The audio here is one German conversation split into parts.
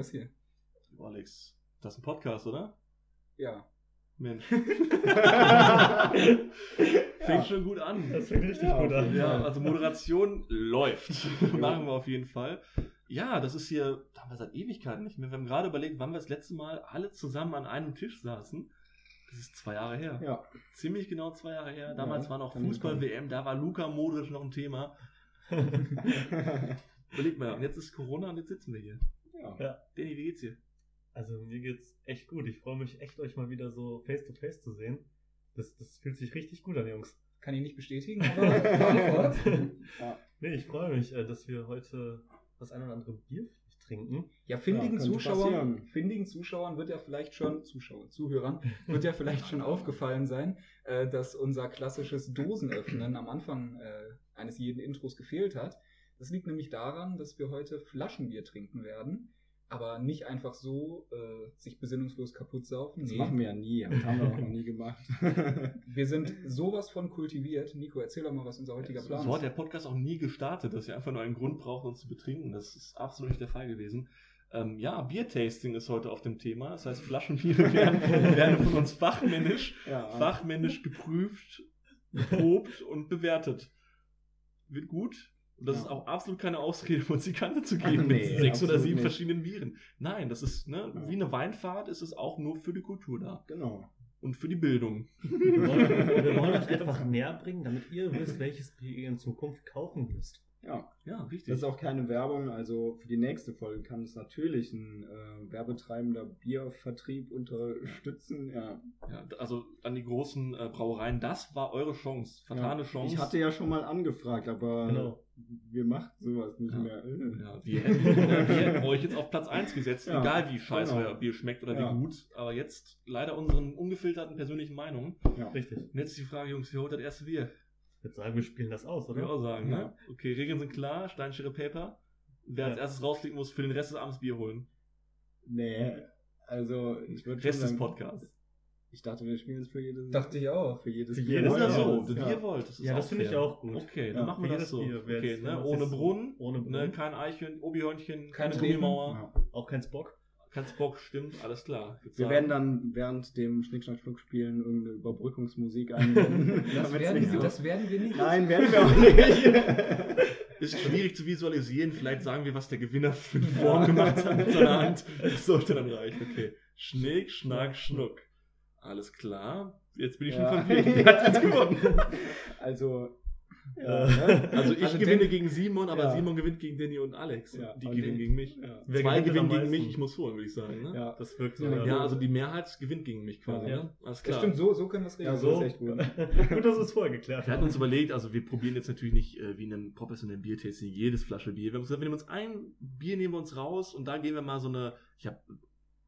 das hier? Oh, Alex, das ist ein Podcast, oder? Ja. Mensch. Fängt schon gut an. Das fängt richtig Ja, gut an. Ja, also Moderation läuft. Machen wir auf jeden Fall. Ja, das ist hier, da haben wir seit Ewigkeiten nicht mehr. Wir haben gerade überlegt, wann wir das letzte Mal alle zusammen an einem Tisch saßen. Das ist zwei Jahre her. Ja. Ziemlich genau zwei Jahre her. Damals Ja, war noch Fußball-WM, da war Luka Modric noch ein Thema. Überleg mal, und jetzt ist Corona und jetzt sitzen wir hier. Ja. Ja. Danny, wie geht's dir? Also mir geht's echt gut. Ich freue mich echt, euch mal wieder so face to face zu sehen. Das, das fühlt sich richtig gut an, Jungs. Kann ich nicht bestätigen, aber ja. Nee, ich freue mich, äh, dass wir heute das ein oder andere Bier trinken. Ja, findigen Ja, Zuschauern, passieren. findigen Zuschauern wird ja vielleicht schon, Zuschauer, Zuhörern, wird ja vielleicht schon aufgefallen sein, äh, dass unser klassisches Dosenöffnen am Anfang äh, eines jeden Intros gefehlt hat. Das liegt nämlich daran, dass wir heute Flaschenbier trinken werden, aber nicht einfach so äh, sich besinnungslos kaputt saufen. Das Nee. machen wir ja nie. Das haben wir auch noch nie gemacht. Wir sind sowas von kultiviert. Nico, erzähl doch mal, was unser heutiger Plan So hat ist. der Podcast auch nie gestartet, dass wir einfach nur einen Grund brauchen, uns zu betrinken. Das ist absolut nicht der Fall gewesen. Ähm, ja, Biertasting ist heute auf dem Thema. Das heißt, Flaschenbiere werden, werden von uns fachmännisch, ja. fachmännisch geprüft, geprobt und bewertet. Wird gut. Und das Ja. ist auch absolut keine Ausrede, um uns die Kante zu geben Nee, mit sechs oder sieben nicht. verschiedenen Bieren. Nein, das ist ne, Ja. wie eine Weinfahrt, ist es auch nur für die Kultur da. Genau. Und für die Bildung. Wir wollen, wir wollen euch einfach näher bringen, damit ihr wisst, welches Bier ihr in Zukunft kaufen müsst. Ja. Ja, richtig. Das ist auch keine Werbung. Also für die nächste Folge kann es natürlich ein äh, werbetreibender Biervertrieb unterstützen. Ja. Ja, also an die großen äh, Brauereien, das war eure Chance, vertane ja. Chance. Ich hatte ja schon mal angefragt, aber Genau. wir machen sowas nicht Ja. mehr. Ja, wir, hätten, äh, euch jetzt auf Platz 1 gesetzt, Ja, egal wie scheiße genau. euer Bier schmeckt oder Ja. wie gut. Aber jetzt leider unseren ungefilterten persönlichen Meinungen. Ja. Richtig. Und jetzt ist die Frage, Jungs, wer holt das erste Bier? Ich würde sagen, wir spielen das aus, Würde ich oder? auch sagen, Ja. ne? Okay, Regeln sind klar, Stein, Schere, Paper. Wer als Ja. erstes rausfliegen muss, für den Rest des Abends Bier holen. Nee, also ich würde Rest des Podcasts. Ich dachte, wir spielen es für jedes Dachte ich auch. für jedes Für Bier. jedes Ist das Ja, so, wie ja. ihr wollt. Das ist Ja, das finde ich auch gut. Okay, Ja, dann machen wir das so. Bier, okay, ne? Ohne Brunnen, ohne Brunnen. Ne? kein Eichhörnchen, Obi-Hörnchen, keine. Gummimauer. Ja. Auch kein Spock. Kein Spock, stimmt, alles klar. Wir werden dann während dem Schnick-Schnack-Schnuck-Spielen irgendeine Überbrückungsmusik einblenden. Das werden, so- das werden wir nicht. Nein, werden wir auch nicht. Ist schwierig zu visualisieren. Vielleicht sagen wir, was der Gewinner für eine Form gemacht hat mit seiner Hand. Das sollte dann reichen. Okay. Schnick, Schnack, Schnuck. Alles klar. Jetzt bin ich schon Ja. verwirrt. Wer hat jetzt gewonnen? Also, Äh, ja, Also ich Also gewinne den- gegen Simon, aber Ja. Simon gewinnt gegen Danny und Alex. Ja, die gewinnen gegen mich. ja. Wer Zwei gewinnen gegen mich, ich muss holen, würde ich sagen. Ne? ja. Das wirkt so. Ja, Ja, also die Mehrheit gewinnt gegen mich quasi. Ja. Ne? Alles Das klar. stimmt, so, so können wir es regeln. Ja, so ist echt gut. gut, dass wir es vorher geklärt Wir hatten haben. uns überlegt, also wir probieren jetzt natürlich nicht äh, wie in einem professionellen Biertasting jedes Flasche Bier. Wir haben gesagt, wir nehmen uns ein Bier, nehmen wir uns raus und da gehen wir mal so eine, ich habe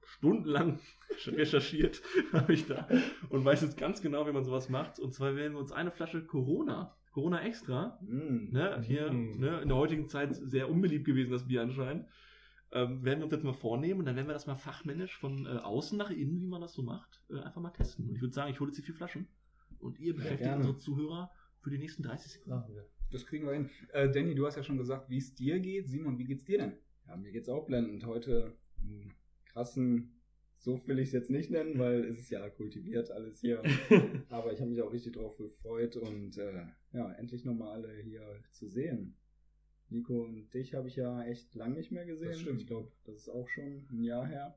stundenlang recherchiert, habe ich da und weiß jetzt ganz genau, wie man sowas macht. Und zwar wählen wir uns eine Flasche Corona, Corona Extra, Mm. ne, hier Mm. ne, in der heutigen Zeit sehr unbeliebt gewesen, das Bier anscheinend. Ähm, werden wir uns jetzt mal vornehmen und dann werden wir das mal fachmännisch von äh, außen nach innen, wie man das so macht, äh, einfach mal testen. Und ich würde sagen, ich hole jetzt die vier Flaschen und ihr beschäftigt gerne. unsere Zuhörer für die nächsten 30 Sekunden. Das kriegen wir hin. Äh, Danny, du hast ja schon gesagt, wie es dir geht. Simon, wie geht's dir denn? Ja, mir geht's auch blendend. Heute einen krassen, so will ich es jetzt nicht nennen, weil es ist ja kultiviert alles hier. Aber ich habe mich auch richtig drauf gefreut und äh, ja, endlich nochmal alle hier zu sehen. Nico und dich habe ich ja echt lang nicht mehr gesehen. Das stimmt. Ich glaube, das ist auch schon ein Jahr her.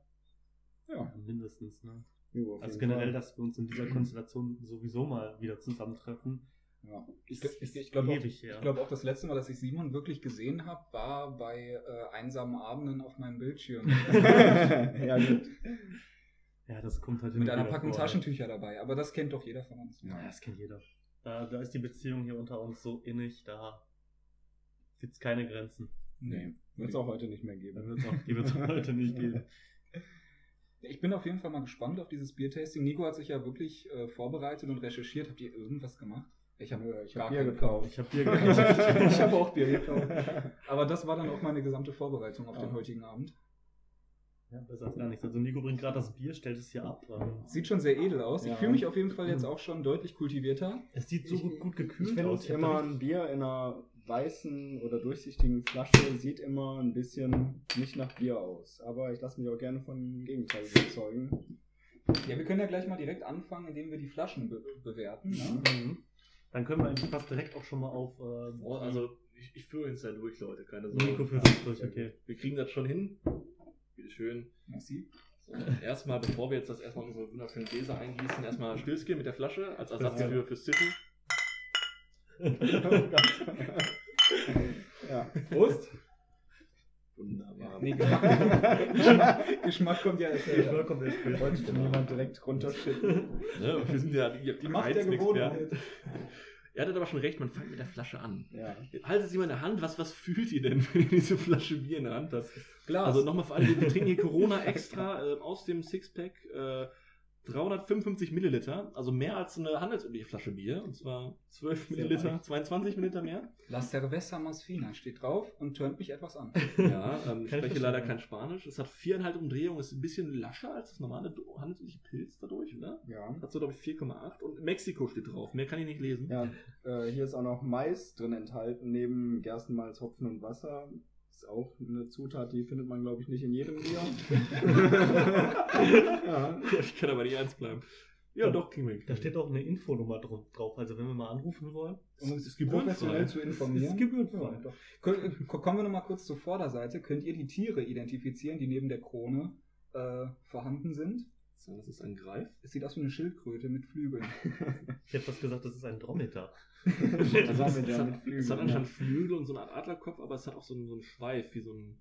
Ja, Mindestens, ne? jo, Also generell, Fall. dass wir uns in dieser Konstellation sowieso mal wieder zusammentreffen. Ja. Ich, ich, ich glaube auch, ich glaub auch, das letzte Mal, dass ich Simon wirklich gesehen habe, war bei äh, einsamen Abenden auf meinem Bildschirm. ja, gut. Ja, das kommt halt Mit einer Packung vor. Taschentücher dabei. Aber das kennt doch jeder von uns. Ja, das kennt jeder. Da, da ist die Beziehung hier unter uns so innig, da gibt's keine Grenzen. Nee, wird es auch heute nicht mehr geben. wird's auch, die wird es heute nicht geben. Ich bin auf jeden Fall mal gespannt auf dieses Biertasting. Nico hat sich ja wirklich äh, vorbereitet und recherchiert. Habt ihr irgendwas gemacht? Ich habe Ja, ich habe Bier gekauft. Ich habe Bier Ich gekauft. ich hab auch Bier gekauft. Aber das war dann auch meine gesamte Vorbereitung auf Ja. den heutigen Abend. Ja, besser als gar nichts. Also Nico bringt gerade das Bier, stellt es hier ab. Sieht schon sehr edel aus. Ja. Ich fühle mich auf jeden Fall jetzt auch schon deutlich kultivierter. Es sieht so Ich- gut, gut Ich gekühlt finde aus. Ich hab immer ein Bier in einer weißen oder durchsichtigen Flasche sieht immer ein bisschen nicht nach Bier aus. Aber ich lasse mich auch gerne vom Gegenteil überzeugen. Ja, wir können ja gleich mal direkt anfangen, indem wir die Flaschen be bewerten. Ne? Mhm. Dann können wir eigentlich fast direkt auch schon mal auf. ähm, Oh, also, ich, ich führe uns ja durch, Leute, keine Sorge. Nico führt uns durch, okay. Wir kriegen das schon hin. Bitte schön. Merci. So, erstmal, bevor wir jetzt das erstmal unsere wunderschönen Gläser eingießen, erstmal Stillskill mit der Flasche als Ersatz Ja. für, fürs Ziffen. ja. Prost. Wunderbar. Nee, Geschmack, Geschmack kommt ja erst Ich später. kommt der Spiel. Wollte schon jemand direkt runterschütten. Ne? Wir sind ja die, Die Macht der Gewohnheit. Er hat aber schon recht, man fängt mit der Flasche an. Ja. Haltet sie mal in der Hand, was, was fühlt ihr denn, wenn ihr diese Flasche Bier in der Hand habt? Glas. Also nochmal für alle, wir trinken hier Corona extra äh, aus dem Sixpack. Äh, 355 Milliliter, also mehr als eine handelsübliche Flasche Bier. Und zwar 12 Sehr Milliliter, leicht. 22 Milliliter mehr. La Cerveza Más Fina steht drauf und turnt mich etwas an. Ja, ähm, ich spreche leider kein Spanisch. Es hat viereinhalb Umdrehungen, ist ein bisschen lascher als das normale handelsübliche Pilz dadurch, oder? Ja. Hat so, glaube ich, 4,8. Und Mexiko steht drauf. Mehr kann ich nicht lesen. Ja, äh, hier ist auch noch Mais drin enthalten, neben Gerstenmalz, Hopfen und Wasser. Ist auch eine Zutat, die findet man, glaube ich, nicht in jedem Bier. ja. Ich kann aber nicht ernst bleiben. Ja, Ja. doch, King Da steht auch eine Infonummer dr- drauf. Also wenn wir mal anrufen wollen. Um uns ist gebührenfrei. professionell zu informieren. Es ist gebührenfrei. Ja, doch. Kön- ko- Kommen wir nochmal kurz zur Vorderseite. Könnt ihr die Tiere identifizieren, die neben der Krone äh, vorhanden sind? So, Das ist ein Greif. Es sieht aus wie eine Schildkröte mit Flügeln. Ich hätte fast gesagt, das ist ein Dromedar. Das es, ja hat, mit es Flügeln, hat ja. anscheinend Flügel und so eine Art Adlerkopf, aber es hat auch so einen, so einen Schweif, wie so ein,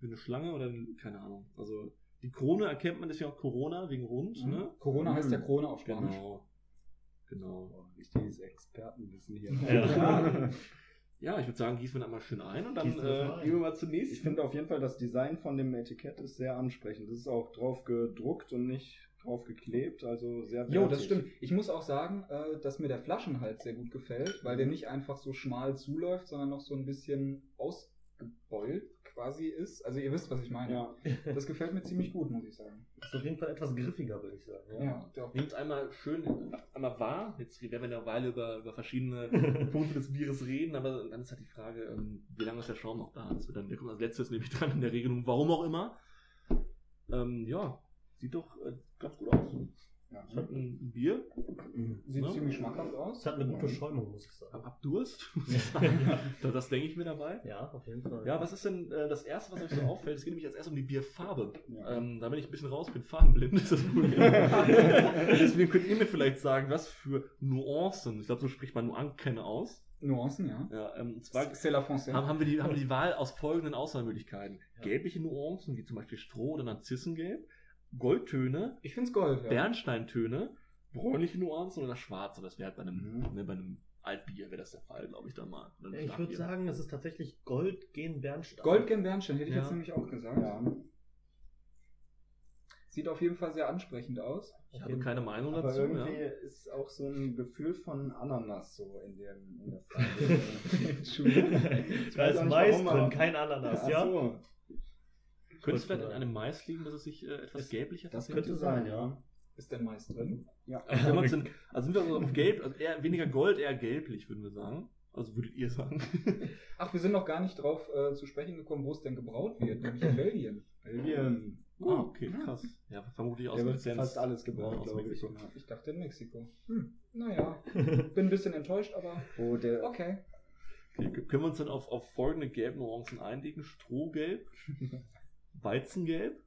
wie eine Schlange oder ein- keine Ahnung. Also die Krone erkennt man deswegen auch Corona, wegen rund, Mhm. ne? Corona heißt ja Krone auf Spanisch. Genau. Genau. Richtiges Expertenwissen hier. Ja. Ja, ich würde sagen, gießen wir dann mal schön ein und dann äh, gehen wir mal zunächst. Ich finde auf jeden Fall, das Design von dem Etikett ist sehr ansprechend. Das ist auch drauf gedruckt und nicht drauf geklebt, also sehr Jo, das wertig. stimmt. Ich muss auch sagen, äh, dass mir der Flaschenhals sehr gut gefällt, weil der nicht einfach so schmal zuläuft, sondern noch so ein bisschen ausgebeult quasi ist. Also ihr wisst, was ich meine. Ja. Das gefällt mir ziemlich gut, muss ich sagen. Ist auf jeden Fall etwas griffiger, würde ich sagen. Ja, doch. Nehmt einmal schön einmal wahr. Jetzt werden wir eine Weile über, über verschiedene Punkte des Bieres reden, aber dann ist halt die Frage, ähm, wie lange ist der Schaum noch da? Wird dann, der kommt als letztes nämlich dran in der Regelung, warum auch immer. Ähm, ja, sieht doch äh, ganz gut aus. Ja. Es hat ein Bier. Sieht Ne? ziemlich schmackhaft aus. Es hat eine gute Schäumung, muss ich Hab, sagen. hab Durst. Ja. das das denke ich mir dabei. Ja, auf jeden Fall. Ja, was ist denn äh, das Erste, was euch so auffällt? Es geht nämlich als erstes um die Bierfarbe. Ja. Ähm, da bin ich ein bisschen raus, bin farbenblind, ist das Problem. Deswegen könnt ihr mir vielleicht sagen, was für Nuancen, ich glaube, so spricht man Nuancen aus. Nuancen, ja. Ja, ähm, zwar C'est la Française. haben, haben, wir die, haben wir die Wahl aus folgenden Auswahlmöglichkeiten. Ja. Gelbliche Nuancen, wie zum Beispiel Stroh- oder Narzissengelb, Goldtöne, Ich find's Gold, ja. Bernsteintöne, bräunliche Nuancen oder schwarze. Das wäre halt bei einem, Mhm. ne, bei einem Altbier wäre das der Fall, glaube ich, dann mal. Ich würde sagen, es ist tatsächlich Gold gegen Bernstein. Gold gen Bernstein, hätte ich Ja. jetzt nämlich auch gesagt. Ja. Sieht auf jeden Fall sehr ansprechend aus. Ich habe keine Meinung Aber dazu. irgendwie Ja. ist auch so ein Gefühl von Ananas so in, dem, in der Farbe. Ich da ist Mais drin, kein Ananas, Ach ja? so, Könnte es vielleicht an einem Mais liegen, dass es sich äh, etwas Es- gelblicher das könnte sein, ja. Ist denn Mais drin? Ja. Wir uns denn, also sind wir also auf gelb, also eher weniger gold, eher gelblich, würden wir sagen. Also würdet ihr sagen. Ach, wir sind noch gar nicht drauf äh, zu sprechen gekommen, wo es denn gebraut wird, nämlich in Belgien. Belgien. ah, okay, krass. Ja, vermutlich aus wird Lizenz. fast alles gebraucht, aus glaube ich. Mexiko. Ja. Ich dachte in Mexiko. Hm. Naja, bin ein bisschen enttäuscht, aber Wo der, okay. Okay, können wir uns dann auf, auf folgende Gelbnuancen einlegen? Strohgelb, Weizengelb,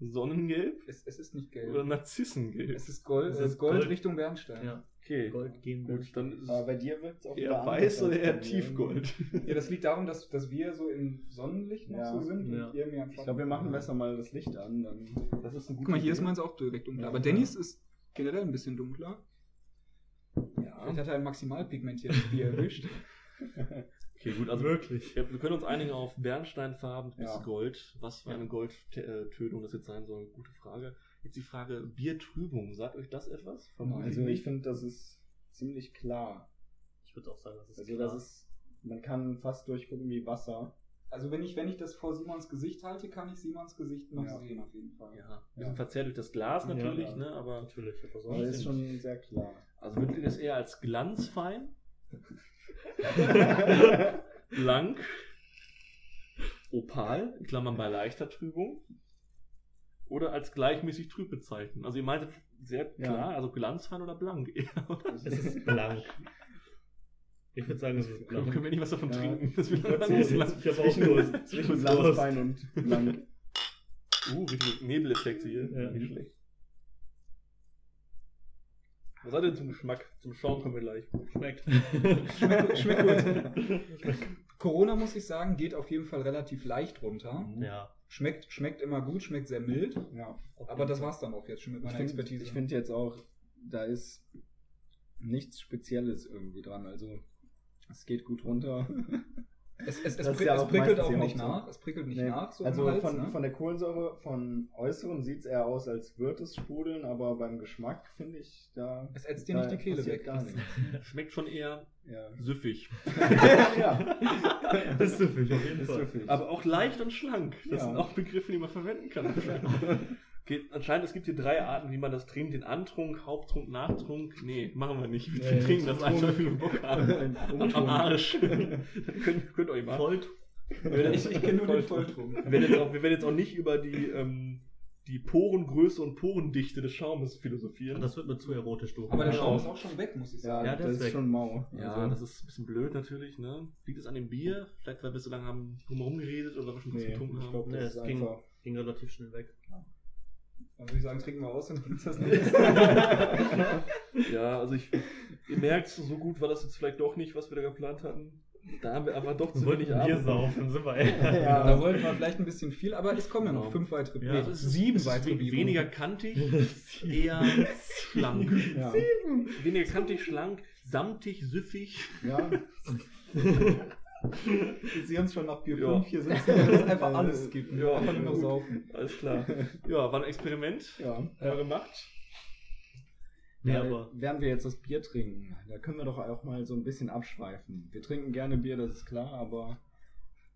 Sonnengelb Es, es ist nicht oder gelb. Narzissengelb? Es ist Gold, Es ist Gold, Gold. Richtung Bernstein. Ja, Okay, Gold gegen gut, Bernstein. dann ist aber bei dir wirkt es auch eher weiß oder eher tiefgold? Ja, das liegt daran, dass, dass wir so im Sonnenlicht noch Ja. so sind Ja. und ihr mir einfach. Ich glaube, wir machen besser mal das Licht an. Dann Das ist ein Guck mal, hier ist meins auch direkt dunkler. Ja. Aber Dennis ist generell ein bisschen dunkler. Vielleicht Ja. hat er ein maximal pigmentiertes Bier erwischt. Okay, gut, also Wirklich. Ja, wir können uns einigen auf Bernsteinfarben bis Ja. Gold. Was für eine Goldtönung das jetzt sein soll, gute Frage. Jetzt die Frage Biertrübung. Sagt euch das etwas? Vermutlich also ich finde, das ist ziemlich klar. Ich würde auch sagen, das ist Also klar. das ist, man kann fast durchgucken wie Wasser. Also wenn ich, wenn ich das vor Simons Gesicht halte, kann ich Simons Gesicht noch Ja. sehen auf jeden Fall. Ja, ein bisschen verzerrt durch das Glas Ja, natürlich, ja. ne? aber Natürlich, aber so Aber ist schon sehr klar. also würdet ihr das eher als glanzfein, blank, opal, in Klammern bei leichter Trübung, oder als gleichmäßig trüb bezeichnen? Also ihr meintet sehr Ja. klar, also glanzfein oder blank? Es ist blank. Ich würde sagen, es ist Können blank. wir nicht was davon Ja. trinken? Das wird Ich dann habe auch Durst. Zwischen. Glasbein und blank. Uh, richtig Nebeleffekte hier. Ja. Nicht schlecht. Was hat denn zum Geschmack? Zum Schauen kommen wir gleich. Schmeckt. Schmeckt, schmeckt gut. Corona, muss ich sagen, geht auf jeden Fall relativ leicht runter. Ja. Schmeckt, schmeckt immer gut, schmeckt sehr mild. Ja. Aber das war's dann auch jetzt schon mit Ich meiner finde Expertise. ich find jetzt auch, da ist nichts Spezielles irgendwie dran. Also es geht gut runter. es, es, es, prick- ja es prickelt auch nicht nach. Es prickelt nicht Nee, nach. So also Hals, von, ne? von der Kohlensäure, von Äußeren sieht es eher aus, als würde es sprudeln, aber beim Geschmack finde ich, da, es ätzt dir nicht die Kehle weg. gar nichts. Schmeckt schon eher Ja. süffig. ja. Das ist süffig, auf jeden Fall. Aber auch leicht und schlank. Das Ja. sind auch Begriffe, die man verwenden kann. Geht, anscheinend, es gibt hier drei Arten, wie man das trinkt. Den Antrunk, Haupttrunk, Nachtrunk. Nee, machen wir nicht. Wir Nee, trinken das einfach, wie wir Bock haben. Am. Arsch. könnt, könnt euch mal. Voll. Wir werden Ich, jetzt, ich kenne nur den Volltrunk. wir, werden jetzt auch, wir werden jetzt auch nicht über die, ähm, die Porengröße und Porendichte des Schaumes philosophieren. Das wird mir zu erotisch, du. Aber der Ja. Schaum ist auch schon weg, muss ich Ja, sagen. Ja, der das ist ist weg. schon mau. ja, Also, das ist ein bisschen blöd natürlich. Ne? Liegt es an dem Bier? Vielleicht, weil wir so lange haben drumherum geredet oder wir schon kurz nee, getrunken ich haben. glaube, Nee, das ging, ging relativ schnell weg. Dann würde ich sagen, trinken wir aus und uns das nächste. Ja, also ich, ihr merkt, so gut war das jetzt vielleicht doch nicht, was wir da geplant hatten. Da haben wir aber doch zu wenig Bier Abend. saufen, sind wir. Ja. Da wollten wir vielleicht ein bisschen viel, aber es kommen ja noch Ja. fünf weitere Ja, Bier. es ist sieben weitere we- Bier. Weniger kantig, eher schlank. Ja. Weniger kantig, schlank, samtig, süffig. ja. Ich sehe uns schon nach Bier Ja. 5 hier sitzen. Das ist einfach alles skippen. Ja. Einfach nur noch saufen. Alles klar. Ja, war ein Experiment. ja. Haben wir gemacht. Ja, aber während wir jetzt das Bier trinken, da können wir doch auch mal so ein bisschen abschweifen. Wir trinken gerne Bier, das ist klar, aber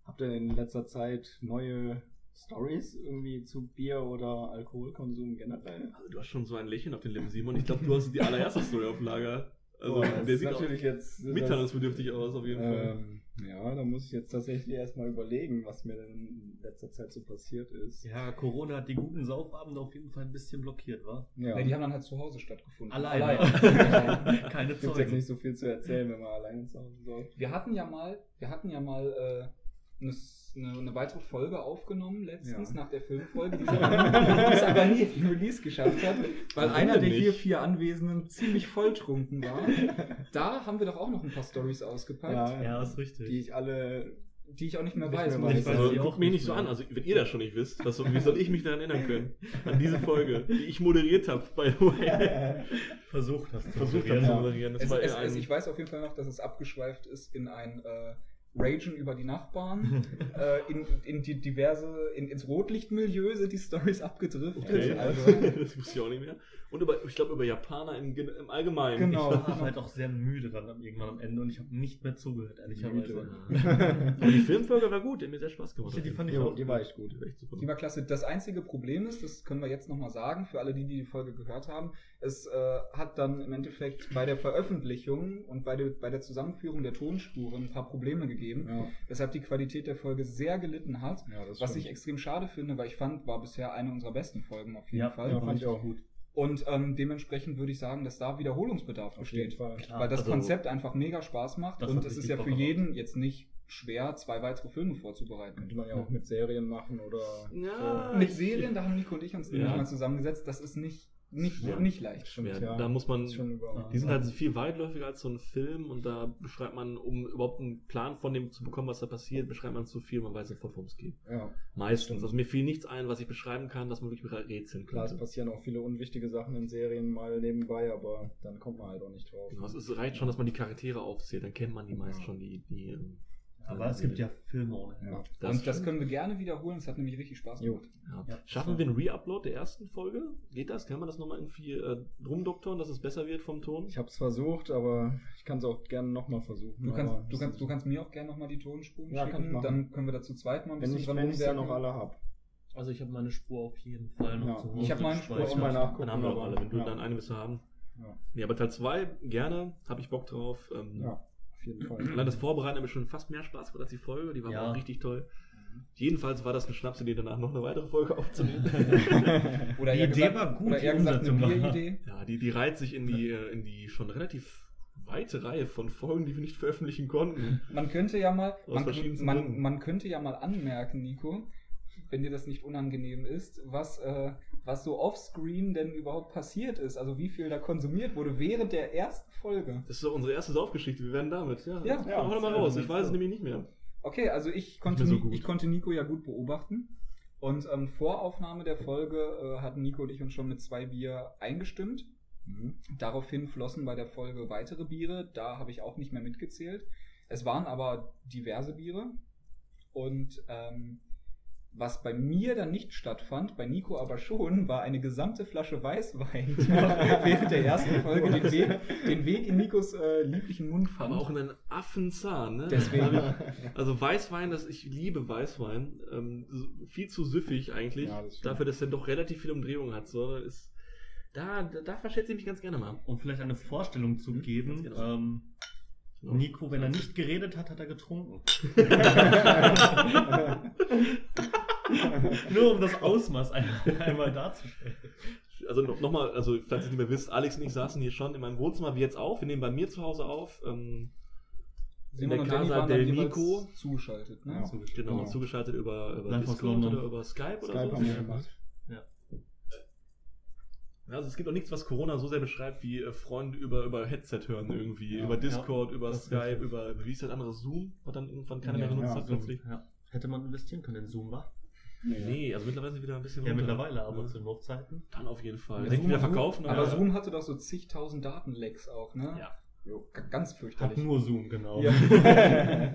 habt ihr in letzter Zeit neue Stories irgendwie zu Bier oder Alkoholkonsum generell? Also, du hast schon so ein Lächeln auf den Lippen, Simon. Ich glaube, du hast die allererste Story auf Lager. Also, Boah, das der sieht natürlich jetzt mitteilungsbedürftig aus, auf jeden Fall. ähm, Ja, da muss ich jetzt tatsächlich erstmal überlegen, was mir denn in letzter Zeit so passiert ist. ja, Corona hat die guten Saufabende auf jeden Fall ein bisschen blockiert, wa? Ja. Nee, die haben dann halt zu Hause stattgefunden. Alleine. Allein. Keine Gibt jetzt nicht so viel zu erzählen, wenn man alleine zu Hause säuft. Wir hatten ja mal, wir hatten ja mal äh, eine, eine, eine weitere Folge aufgenommen letztens Ja. nach der Filmfolge, die es aber, nie in Release geschafft hat, weil Warum einer der nicht? hier vier Anwesenden ziemlich volltrunken war. Da haben wir doch auch noch ein paar Stories ausgepackt, Ja, ist richtig. Die ich alle. die ich auch nicht mehr Nicht weiß. mehr muss ich weiß. Also, auch guckt mich nicht so an. Also, wenn ihr das schon nicht wisst, was, wie soll ich mich daran erinnern können? An diese Folge, die ich moderiert habe, by the way. Versucht hast du. Versucht moderieren. zu Ja. moderieren. Das Es, war es, es, ich weiß auf jeden Fall noch, dass es abgeschweift ist in ein äh, Ragen über die Nachbarn, äh, in, in die diverse, in, ins Rotlichtmilieu sind die Stories abgedriftet. Okay, Also, das wusste ich auch nicht mehr. Und über, ich glaube über Japaner im, im Allgemeinen. Genau. Ich war halt auch sehr müde dann am- irgendwann am Ende und ich habe nicht mehr zugehört, ehrlicherweise. Aber die Filmfolge war gut, die hat mir sehr Spaß gemacht. Ja, die fand ich Jo, auch. die war echt gut. Die war echt super. Die war klasse. Das einzige Problem ist, das können wir jetzt nochmal sagen, für alle, die die, die Folge gehört haben, es äh, hat dann im Endeffekt bei der Veröffentlichung und bei der, bei der Zusammenführung der Tonspuren ein paar Probleme gegeben, Ja, weshalb die Qualität der Folge sehr gelitten hat. ja das Was stimmt. ich extrem schade finde, weil ich fand, war bisher eine unserer besten Folgen auf jeden Ja, Fall. ja, fand ich auch gut. Und ähm, dementsprechend würde ich sagen, dass da Wiederholungsbedarf Auf besteht. Weil das also, Konzept einfach mega Spaß macht und es ist ja für gemacht. jeden jetzt nicht schwer, zwei weitere Filme vorzubereiten. Könnte man ja auch mit Serien machen oder. Ja, Mit Serien, da haben Nico und ich uns nämlich Ja. mal zusammengesetzt, das ist nicht, nicht, Ja. nicht leicht. schwer. Ja. Da muss man. Die sind halt viel weitläufiger als so ein Film und da beschreibt man, um überhaupt einen Plan von dem zu bekommen, was da passiert, beschreibt man zu viel, man weiß nicht, worum es geht. Ja, Meistens. Stimmt. Also mir fiel nichts ein, was ich beschreiben kann, dass man wirklich rätseln klar, es könnte. passieren auch viele unwichtige Sachen in Serien mal nebenbei, aber dann kommt man halt auch nicht drauf. Genau, es reicht schon, dass man die Charaktere aufzählt, dann kennt man die meist Ja. schon, die, die ähm, Aber es gibt ja Filme ohne Ende. Ja. Das und das können wir gerne wiederholen. Es hat nämlich richtig Spaß gemacht. Ja. Ja. Schaffen wir einen Re-Upload der ersten Folge? Geht das? Kann man das nochmal irgendwie äh, rumdoktern, dass es besser wird vom Ton? Ich habe es versucht, aber ich kann es auch gerne nochmal versuchen. Du kannst, du, kannst, du kannst mir auch gerne nochmal die Tonspuren Ja, kann ich schicken. Dann können wir dazu zweit mal ein wenn bisschen ich dran wenn ich ja rumwerken. noch alle habe. Also ich habe meine Spur auf jeden Fall noch Ja. zu Hause. Ich hab meine Spur auch mal nachgucken. Dann haben wir auch aber- alle. Wenn du ja. dann eine müsste haben. Ja. Nee, aber Teil 2 gerne. Habe ich Bock drauf. Ähm, ja, auf jeden Fall. Allein das Vorbereiten hat mir schon fast mehr Spaß gemacht als die Folge. Die war Ja. auch richtig toll. Jedenfalls war das eine Schnapsidee, danach noch eine weitere Folge aufzunehmen. Oder Die Idee gesagt, war gut, oder die eher gesagt eine Bieridee. ja, die, die reiht sich in die, äh, in die schon relativ weite Reihe von Folgen, die wir nicht veröffentlichen konnten. Man könnte ja mal, man, man, man könnte ja mal anmerken, Nico, wenn dir das nicht unangenehm ist, was, äh, was so offscreen denn überhaupt passiert ist. Also wie viel da konsumiert wurde während der ersten Folge. Das ist doch unsere erste Saufgeschichte. Wir werden damit. Ja, Ja, ja hau doch mal raus. Ich weiß es nämlich nicht mehr. Okay, also ich konnte, so ich konnte Nico ja gut beobachten. Und ähm, vor Aufnahme der Folge äh, hatten Nico und ich uns schon mit zwei Bier eingestimmt. Mhm. Daraufhin flossen bei der Folge weitere Biere. Da habe ich auch nicht mehr mitgezählt. Es waren aber diverse Biere. Und ähm, was bei mir dann nicht stattfand, bei Nico aber schon, war eine gesamte Flasche Weißwein die während der ersten Folge den Weg, den Weg in Nikos äh, lieblichen Mund fand. Aber auch einen Affenzahn, ne? Deswegen. Also Weißwein, das, ich liebe Weißwein. Ähm, viel zu süffig eigentlich. Ja, das dafür, dass er doch relativ viel Umdrehung hat. So, ist, da, da, da verschätze ich mich ganz gerne mal. Um vielleicht eine Vorstellung zu Mhm, geben, genau. ähm, Genau. Nico, wenn er nicht geredet hat, hat er getrunken. Nur um das Ausmaß einmal, einmal darzustellen. Also noch, noch mal, also falls ihr nicht mehr wisst, Alex und ich saßen hier schon in meinem Wohnzimmer, wie jetzt auch. Wir nehmen bei mir zu Hause auf. Ähm, in der Simon und Danny Casa waren del Nico. zugeschaltet. Ne? Ja. Zugeschaltet. Genau, Genau. zugeschaltet über, über Discord oder über Skype oder Skype so. haben wir gemacht. Ja, also es gibt auch nichts, was Corona so sehr beschreibt, wie äh, Freunde über, über Headset hören irgendwie. Ja. über Discord, Ja, über Skype, über, wie ist das andere, Zoom, was dann irgendwann keiner mehr Ja, genutzt ja, hat plötzlich. ja. Hätte man investieren können in Zoom, wa? Nee, also mittlerweile sind wieder ein bisschen Ja, runter. mittlerweile, aber Ja. zu den Hochzeiten. Dann auf jeden Fall. Ja, Direkt Zoom- wieder verkaufen. Aber Zoom hatte doch so zigtausend Datenlecks auch, ne? Ja. Jo, ganz Hat fürchterlich. nur Zoom, genau. Ja.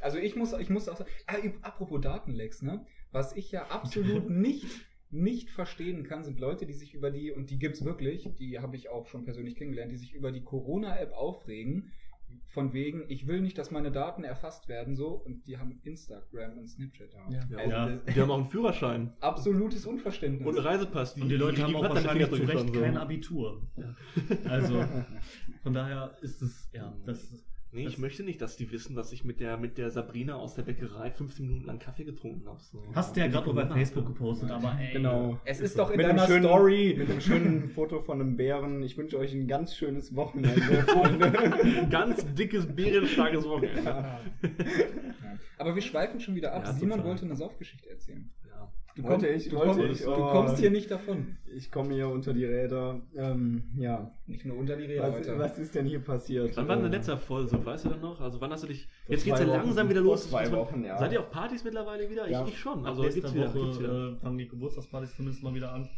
also ich muss, ich muss auch sagen, ah, apropos Datenlecks, ne? Was ich ja absolut nicht, nicht verstehen kann, sind Leute, die sich über die, und die gibt's wirklich, die habe ich auch schon persönlich kennengelernt, die sich über die Corona-App aufregen, von wegen, ich will nicht, dass meine Daten erfasst werden, so, und die haben Instagram und Snapchat. Ja. Ja, Also Ja. Die haben auch einen Führerschein absolutes Unverständnis. und Reisepass. Und die Leute haben kriegen auch glatt deine wahrscheinlich zu Recht kein so. Abitur. Also, von daher ist es, ja, das Nee, ich Das- möchte nicht, dass die wissen, dass ich mit der, mit der Sabrina aus der Bäckerei 15 Minuten lang Kaffee getrunken habe. So. hast du ja gerade bei. Facebook gepostet, aber ey. Genau. es ist doch in deiner schönen, Story. mit einem schönen Foto von einem Bären. Ich wünsche euch ein ganz schönes Wochenende, Freunde. Ganz dickes, bärenstarkes Wochenende. Ja. Aber wir schweifen schon wieder ab. Ja, Simon total. wollte eine Saufgeschichte erzählen. Du, Wollte kommst- ich, du, wollte kommst, ich, du oh. kommst hier nicht davon. Ich komme hier unter die Räder. Ähm, ja. Nicht nur unter die Räder, Was, Alter. was ist denn hier passiert? Wann war denn Äh, der letzte Folge? So, weißt du dann noch? Also wann hast du dich. Vor Jetzt geht's ja langsam wieder Vor los. zwei Wochen, ja. Seid ihr auf Partys mittlerweile wieder? Ja. Ich, ich schon. Also gibt's wieder, gibt's wieder. Woche äh, fangen die Geburtstagspartys zumindest mal wieder an.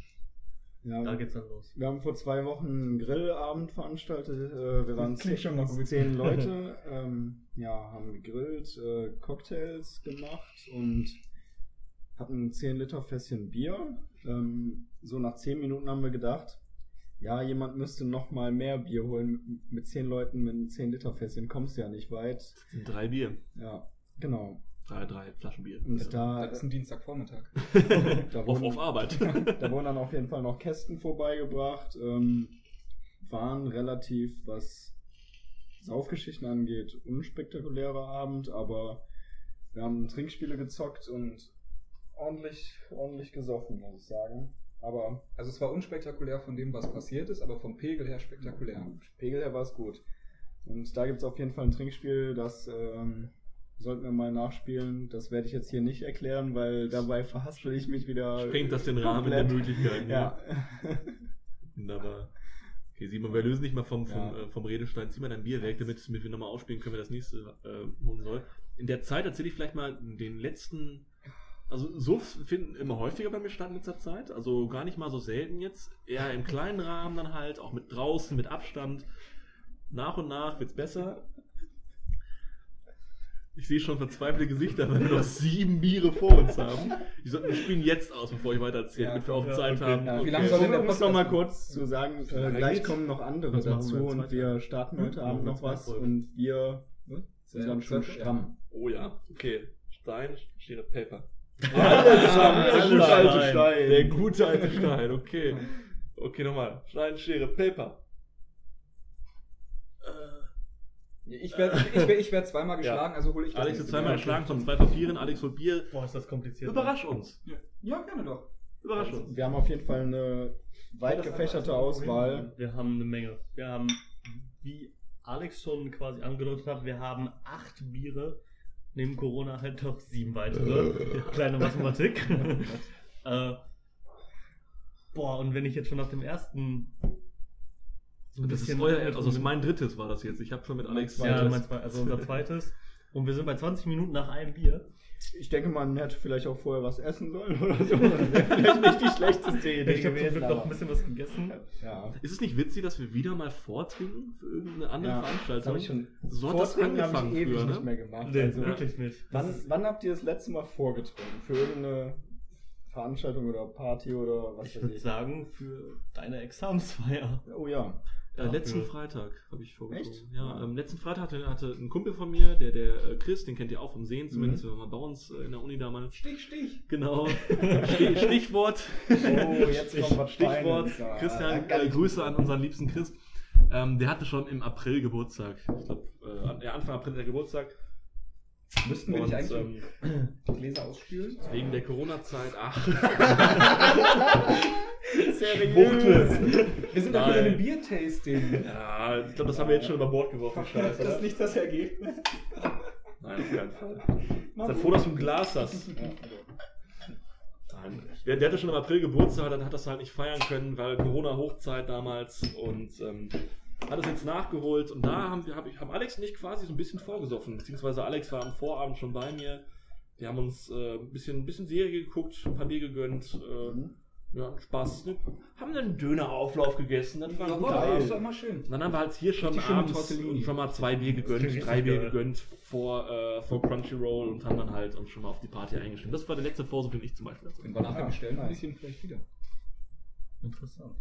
Ja, Da geht's dann los. Wir haben vor zwei Wochen einen Grillabend veranstaltet. Äh, Wir waren Klingt schon mal zehn Leute. Ähm, ja, haben gegrillt, äh, Cocktails gemacht und hatten 10 Liter Fässchen Bier. Ähm, so nach 10 Minuten haben wir gedacht, ja, jemand müsste noch mal mehr Bier holen. Mit 10 Leuten mit 10 Liter Fässchen kommst du ja nicht weit. Das sind drei Bier. Ja, genau. Drei, drei Flaschen Bier. Und da, Das ist ein Dienstagvormittag. da, Auf, wurden, auf Arbeit. da wurden dann auf jeden Fall noch Kästen vorbeigebracht. Ähm, waren relativ, was Saufgeschichten angeht, unspektakulärer Abend, aber wir haben Trinkspiele gezockt und ordentlich, ordentlich gesoffen, muss ich sagen. Aber Also es war unspektakulär von dem, was passiert ist, aber vom Pegel her spektakulär. Pegel her war es gut. Und da gibt es auf jeden Fall ein Trinkspiel, das ähm, sollten wir mal nachspielen. Das werde ich jetzt hier nicht erklären, weil dabei verhaspel ich mich wieder. Sprengt das den Rahmen der. Möglichkeiten. Ja. Wunderbar. Okay, Simon, wir lösen nicht mal vom, vom, Ja. äh, vom Redestein. Zieh mal dein Bier weg, damit, damit wir nochmal ausspielen können, wer das nächste äh, holen soll. In der Zeit erzähle ich vielleicht mal den letzten. Also, Suffs finden immer häufiger bei mir statt in letzter Zeit. Also, gar nicht mal so selten jetzt. Eher im kleinen Rahmen dann halt, auch mit draußen, mit Abstand. Nach und nach wird's besser. Ich sehe schon verzweifelte Gesichter, weil wir noch sieben Biere vor uns haben. Die sollten wir spielen jetzt aus, bevor ich weiter erzähle, Ja, damit wir auch ja, Zeit okay. haben. Ja, Wie lange soll denn der Podcast noch mal kurz zu sagen, äh, gleich kommen noch andere Was dazu wir? und Zweite? wir starten heute Hm? Abend noch was und wir sind dann schon stramm. Oh ja, okay. Stein, Schere, Paper. Alles stramm, der gute alte Stein. Der gute alte Stein, okay. Okay, nochmal. Stein, Schere, Paper. Äh, Ich werde ich werd, ich werd zweimal geschlagen, also hole ich das Alex wird zweimal Mal. geschlagen, kommt zwei Papieren, Alex holt Bier. Boah, ist das kompliziert. Überrasch uns. Ja, gerne doch. Überrasch uns. Wir haben auf jeden Fall eine weit gefächerte Auswahl. Wir haben eine Menge. Wir haben, wie Alex schon quasi angedeutet hat, wir haben acht Biere. Neben Corona halt noch sieben weitere. Kleine Mathematik. äh, boah, und wenn ich jetzt schon nach dem ersten. so ein Das ist bisschen- euer, also das ist mein drittes war das jetzt. Ich habe schon mit Alex Ja, zweites. mein zwei, also unser zweites. Und wir sind bei 20 Minuten nach einem Bier. Ich denke, man hätte vielleicht auch vorher was essen sollen oder so. Das wäre vielleicht nicht die schlechteste Idee Ich habe zum gewesen. Glück noch ein bisschen was gegessen. Ja. Ist es nicht witzig, dass wir wieder mal vortrinken für irgendeine andere Ja, das Veranstaltung? habe ich schon. So hat das habe angefangen ich ewig früher, ne? nicht mehr gemacht. Nee, also, wirklich nicht. wann, wann habt ihr das letzte Mal vorgetrunken? Für irgendeine Veranstaltung oder Party oder was ich weiß würde ich? sagen, für deine Examensfeier. Oh ja. Äh, Ja, letzten Freitag habe ich vorgezogen. Echt? Ja, ähm, letzten Freitag hatte, hatte ein Kumpel von mir, der, der äh, Chris, den kennt ihr auch vom Sehen zumindest, Mhm. wenn wir mal bei uns äh, in der Uni damals. Stich, Stich. Genau. Stich, Stichwort. Oh, jetzt kommt was Stichwort. Ja, Christian, äh, Grüße an unseren liebsten Chris. Ähm, der hatte schon im April Geburtstag. Ich glaube, äh, Anfang April der Geburtstag. Müssten wir nicht eigentlich ähm, Gläser ausspülen? wegen der Corona-Zeit, ach, Seriös. Wir sind doch wieder in einem Biertasting. ja, ich glaube, das haben wir jetzt schon über Bord geworfen. Scheiße, Das oder? ist nicht das Ergebnis. Nein, auf keinen Fall. Sei froh, dass du ein Glas hast. Nein. Der, der hatte schon im April Geburtstag, dann hat das halt nicht feiern können, weil Corona-Hochzeit damals und ähm, hat es jetzt nachgeholt und da haben wir, hab haben Alex und ich quasi so ein bisschen vorgesoffen, beziehungsweise Alex war am Vorabend schon bei mir. Wir haben uns äh, ein bisschen, ein bisschen Serie geguckt, ein paar Bier gegönnt, äh, Mhm. ja, Spaß. Ne? Haben einen Dönerauflauf gegessen, das war das ist doch immer schön. Und dann haben wir halt hier schon abends schon mal zwei Bier gegönnt, drei Bier geil. gegönnt vor, äh, vor Crunchyroll und haben dann halt uns schon mal auf die Party eingeschrieben. Das war der letzte Vorsuch, den ich zum Beispiel hatte. Wenn wir nachher Ja, bestellen, ein bisschen vielleicht wieder. Interessant.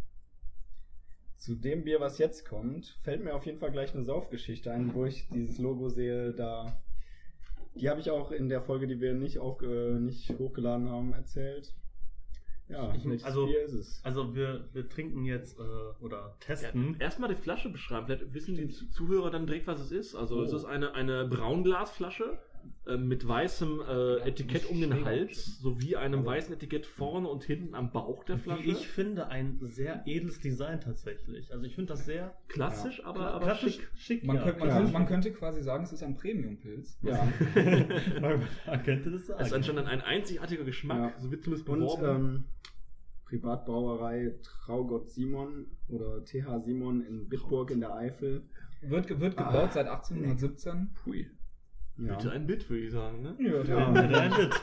Zu dem Bier, was jetzt kommt, fällt mir auf jeden Fall gleich eine Saufgeschichte ein, wo ich dieses Logo sehe, da. Die habe ich auch in der Folge, die wir nicht, auf, äh, nicht hochgeladen haben, erzählt. Ja, Ich- also- Bier ist es? Also wir, wir trinken jetzt äh, oder Ja, testen. Erstmal die Flasche beschreiben, vielleicht wissen die Zu- Zuhörer dann direkt, was es ist. Also Oh. es ist eine, eine Braunglasflasche äh, mit weißem äh, Etikett um den Hals, sowie einem weißen Etikett vorne und hinten am Bauch der Flasche. Ich finde, ein sehr edles Design tatsächlich. Also ich finde das sehr Klassisch, aber, aber klassisch schick. schick. Man, ja, könnte, man, Ja. könnte, man könnte quasi sagen, es ist ein Premium-Pilz. Ja. man, könnte das Es ist sagen. anscheinend ein einzigartiger Geschmack, Ja. so wird zumindest Und beworben. ähm, Privatbrauerei Traugott Simon oder TH Simon in Bitburg in der Eifel. Wird, wird Ah. gebaut seit 1817. Hui. Ja, Bitte ein Bit, würde ich sagen. Ne? Ja, Ja. Ja, ein Bit.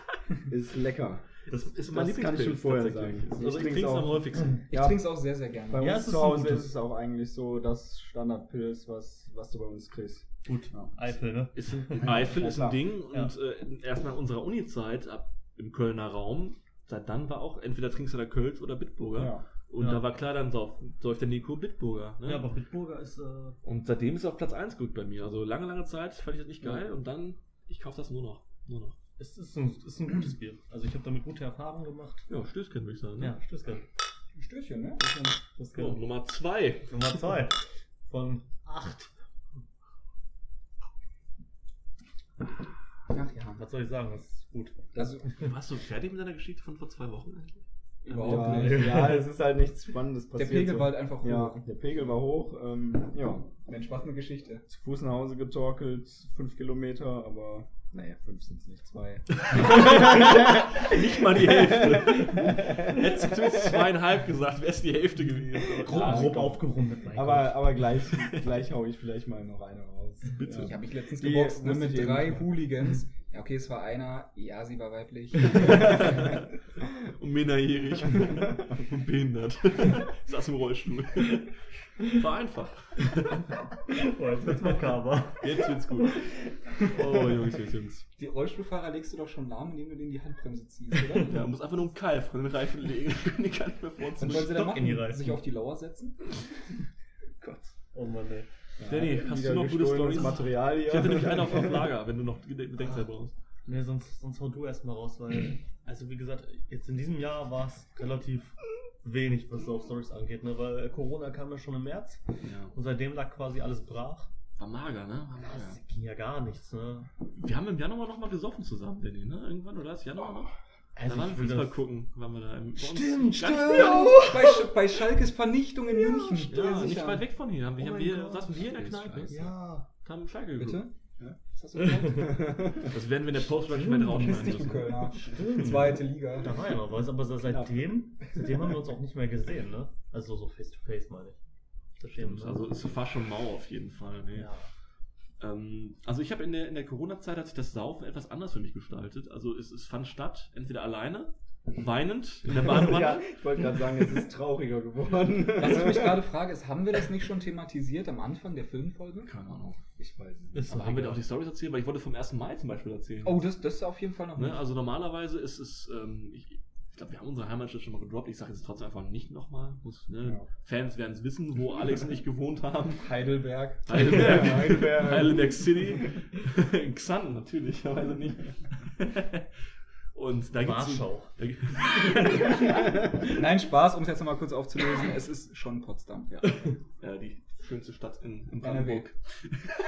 ist lecker. Das ist Das mein kann ich schon vorher sagen. Also Ich trinke es am auch. häufigsten. Ich Ja. trinke es auch sehr, sehr gerne. Bei Ja, uns zu Hause gutes. ist es auch eigentlich so das Standardpilz, was, was du bei uns kriegst. Gut, Ja. Eifel, ne? Ist ein, Eifel Ja, ist ein. Ding Ja. und äh, erst nach unserer Uni-Zeit ab im Kölner Raum, seit dann war auch entweder trinkst du da Kölsch oder Bitburger. Ja. Und Ja. da war klar, dann sauf- säuft der Nico Bitburger. Ne? Ja, aber Bitburger ist. Äh, und seitdem ist er auf Platz 1 gerückt bei mir. Also lange, lange Zeit fand ich das nicht Ja. geil und dann, ich kaufe das nur noch. Nur noch. es ist ein, ist ein gutes Bier. Also ich habe damit gute Erfahrungen gemacht. Ja, Stößchen würde ich sagen. Ne? Ja, Stößchen. Stößchen, ne? So, Nummer 2. Nummer zwei von acht. Ach ja. Was soll ich sagen? Das ist gut. Also, Warst du fertig mit deiner Geschichte von vor zwei Wochen eigentlich? Überhaupt ja, nicht. ja, es ist halt nichts Spannendes Der passiert. Pegel so. war halt einfach hoch. Ja, der Pegel war hoch. Ähm, ja, Mensch, was eine Geschichte. zu Fuß nach Hause getorkelt, fünf Kilometer, aber naja, fünf sind es nicht, zwei. Nicht mal die Hälfte. Hättest du zumindest zweieinhalb gesagt, wäre es die Hälfte gewesen. Grob, Ja, grob aufgerundet. mein aber Gott. aber gleich, gleich hau ich vielleicht mal noch eine raus. Bitte. Ich habe mich letztens Die geboxt ne, mit drei. Hooligans. Ja, okay, es war einer. Ja, sie war weiblich. und minderjährig und behindert. Saß im Rollstuhl. War einfach. Oh, jetzt wird's makaber. Jetzt wird's gut. Oh, Jungs, Jungs, Jungs. Die Rollstuhlfahrer legst du doch schon lahm, indem du denen die Handbremse ziehst, oder? Ja, man muss einfach nur einen Keil von den Reifen legen. Die kann nicht mehr Was vorziehen. wollen sie da Stock in die machen? Reifen. Sich auf die Lauer setzen? Gott. Oh Mann, ey. Danny, hast du noch gute Stories? Material hier. Ich hätte nämlich einen auf auf Lager, wenn du noch Bedenkzeit brauchst. Nee, sonst, sonst hau du erstmal raus, weil, also wie gesagt, jetzt in diesem Jahr war es relativ wenig, was so auf Stories angeht, ne? Weil Corona kam ja schon im März Ja. und seitdem lag quasi alles brach. War mager, ne? War Das mager. ging ja gar nichts, ne? Wir haben im Januar noch mal gesoffen zusammen, Danny, ne? Irgendwann, oder? Ist Januar noch? Also da mal das- gucken, waren wir da im, Stimmt, stimmt. nicht- Bei, Sch bei Schalkes Vernichtung in München. Ja, sicher. nicht weit weg von hier. Haben wir, Oh haben wir saßen wir in der. Kneipe. Ja. Haben Schalke geguckt. Bitte? Ja? Was hast du gesagt? Das werden wir in der Post-Production mit Piss rausschneiden du müssen. Kölner. Stimmt. Zweite Liga. Da war ja noch was, aber seitdem, seitdem haben wir uns auch nicht mehr gesehen, ne? Also so face to face meine ich. Seitdem, Stimmt, ne? also ist fast schon mau auf jeden Fall. Nee. ja. Ähm, also ich habe in der, in der Corona-Zeit hat sich das Saufen etwas anders für mich gestaltet. Also es, es fand statt, entweder alleine, weinend in der Badewanne. ja, ich wollte gerade sagen, es ist trauriger geworden. Was ich mich gerade frage, ist, haben wir das nicht schon thematisiert am Anfang der Filmfolge? Keine Ahnung. Ich weiß es nicht. Ist Aber haben wir da egal. auch die Stories erzählt? Weil ich wollte vom 1. Mai zum Beispiel erzählen. Oh, das, das ist auf jeden Fall noch Ne? Also normalerweise ist es, ähm, ich, ich glaube, wir haben unsere Heimatstadt schon mal gedroppt. Ich sage jetzt trotzdem einfach nicht nochmal. Ne? Ja. Fans werden es wissen, wo Alex und ich gewohnt haben. Heidelberg. Heidelberg, Heidelberg. Heidelberg City. Xanten natürlich, aber also nicht. Und da Warschau. Da, Nein, Spaß, um es jetzt nochmal kurz aufzulösen. Es ist schon Potsdam. Ja. ja, die schönste Stadt in, in. Brandenburg.